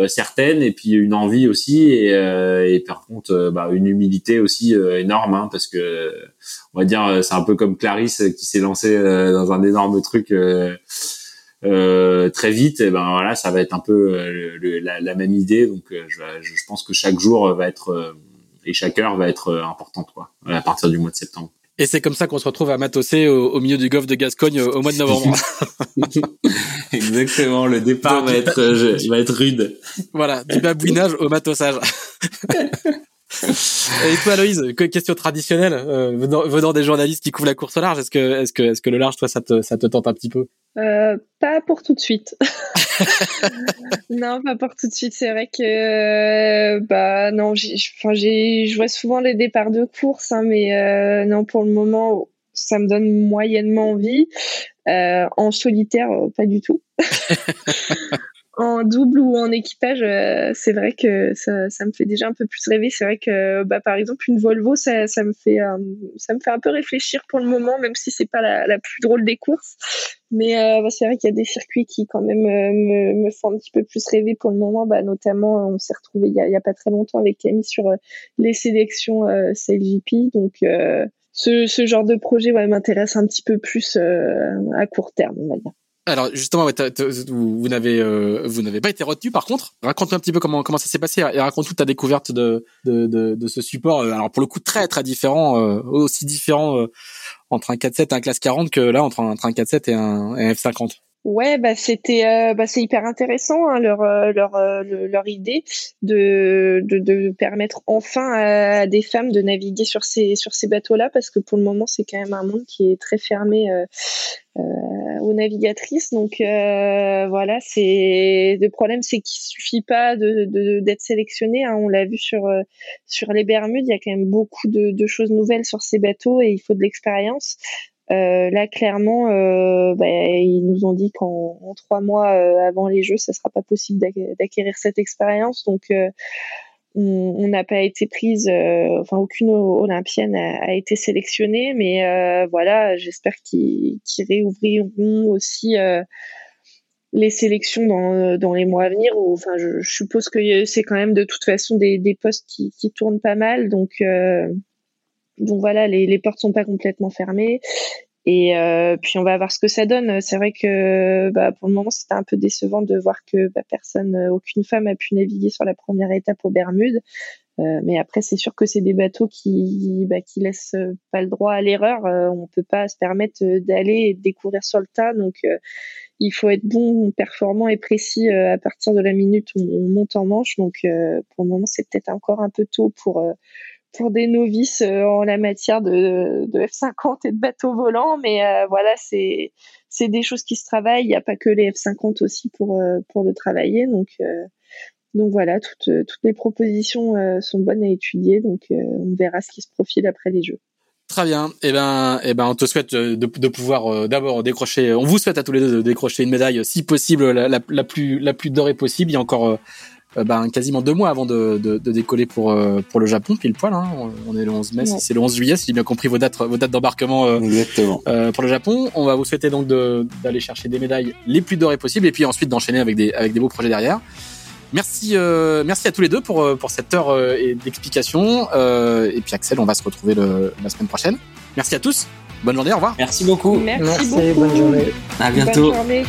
certaine et puis une envie aussi et, et par contre bah, une humilité aussi énorme hein, parce que on va dire c'est un peu comme Clarisse qui s'est lancée dans un énorme truc euh, très vite, et ben voilà, ça va être un peu euh, la, même idée. Donc, euh, je, je, pense que chaque jour va être et chaque heure va être importante, quoi, à partir du mois de septembre. Et c'est comme ça qu'on se retrouve à Matosé au, milieu du golfe de Gascogne au, mois de novembre. Exactement, le départ va être va être rude. Voilà, du babouinage au matossage. Et toi, Aloïse, question traditionnelle, euh, venant, des journalistes qui couvrent la course au large, est-ce que, est-ce que, est-ce que le large, toi, ça te, ça te tente un petit peu? Euh, Pas pour tout de suite. non, pas pour tout de suite. C'est vrai que, euh, bah, non, enfin, j'ai, je vois souvent les départs de course, hein, mais non, pour le moment, ça me donne moyennement envie. En solitaire, pas du tout. en double ou en équipage, euh, c'est vrai que ça, ça, me fait déjà un peu plus rêver. C'est vrai que, bah, par exemple, une Volvo, ça, ça me fait, euh, ça me fait un peu réfléchir pour le moment, même si c'est pas la, plus drôle des courses. Mais euh, bah, c'est vrai qu'il y a des circuits qui quand même me, me, font un petit peu plus rêver pour le moment. Bah, notamment, on s'est retrouvé il y, a, il y, a, pas très longtemps avec Camille sur les sélections euh, CLGP. Donc ce, ce, genre de projet ouais, m'intéresse un petit peu plus à court terme, on va dire. Alors justement, vous, n'avez euh, vous n'avez pas été retenu. Par contre, raconte un petit peu comment comment ça s'est passé et raconte toute ta découverte de de, de, de ce support. Euh, alors pour le coup très très différent, euh, aussi différent entre un 4.7 et un classe 40 que là entre un, entre un 4.7 et un, un F50. Ouais, bah c'était, euh, bah c'est hyper intéressant hein, leur euh, leur euh, leur idée de, de, de permettre enfin à des femmes de naviguer sur ces sur ces bateaux-là parce que pour le moment c'est quand même un monde qui est très fermé aux navigatrices. Donc voilà, c'est le problème c'est qu'il suffit pas de d'être sélectionné. Hein. On l'a vu sur sur les Bermudes, il y a quand même beaucoup de, de choses nouvelles sur ces bateaux et il faut de l'expérience. Euh, là, clairement, euh, bah, ils nous ont dit qu'en trois mois euh, avant les Jeux, ça sera pas possible d'acquérir cette expérience. Donc, euh, on n'a pas été prise, enfin, aucune Olympienne a, été sélectionnée. Mais voilà, j'espère qu'ils réouvriront aussi les sélections dans, les mois à venir. enfin, je, suppose que c'est quand même de toute façon des, des postes qui, qui tournent pas mal. Donc, donc voilà, les, portes sont pas complètement fermées. Et euh, puis on va voir ce que ça donne. C'est vrai que bah, pour le moment c'était un peu décevant de voir que bah, personne, aucune femme a pu naviguer sur la première étape aux Bermudes. Euh, mais après, c'est sûr que c'est des bateaux qui, bah, laissent pas le droit à l'erreur. Euh, on peut pas se permettre d'aller et de découvrir sur le tas. Donc, euh, il faut être bon, performant et précis à partir de la minute où on monte en manche. Donc, pour le moment, c'est peut-être encore un peu tôt pour pour des novices en la matière de, de F50 et de bateaux volants. Mais voilà, c'est des choses qui se travaillent. Il n'y a pas que les F50 aussi pour pour le travailler. Donc donc voilà, toutes, euh, toutes les propositions euh, sont bonnes à étudier, donc euh, on verra ce qui se profile après les Jeux. Très bien. Eh ben, eh ben, on te souhaite de, pouvoir d'abord décrocher. On vous souhaite à tous les deux de décrocher une médaille, si possible, la, la, plus la plus dorée possible. Il y a encore ben, quasiment deux mois avant de, de, de, décoller pour pour le Japon, pile poil. Hein. On est le 11 mai, c'est le 11 juillet, si j'ai bien compris vos dates vos dates d'embarquement. Exactement. pour le Japon, on va vous souhaiter donc d'aller chercher des médailles les plus dorées possibles et puis ensuite d'enchaîner avec des avec des beaux projets derrière. Merci, euh, merci à tous les deux pour, euh, pour cette heure euh, d'explication. Euh, et puis Axel, on va se retrouver le, la semaine prochaine. Merci à tous. Bonne journée, au revoir. Merci beaucoup. Merci, beaucoup. Bonne journée. À bientôt. Bonne journée.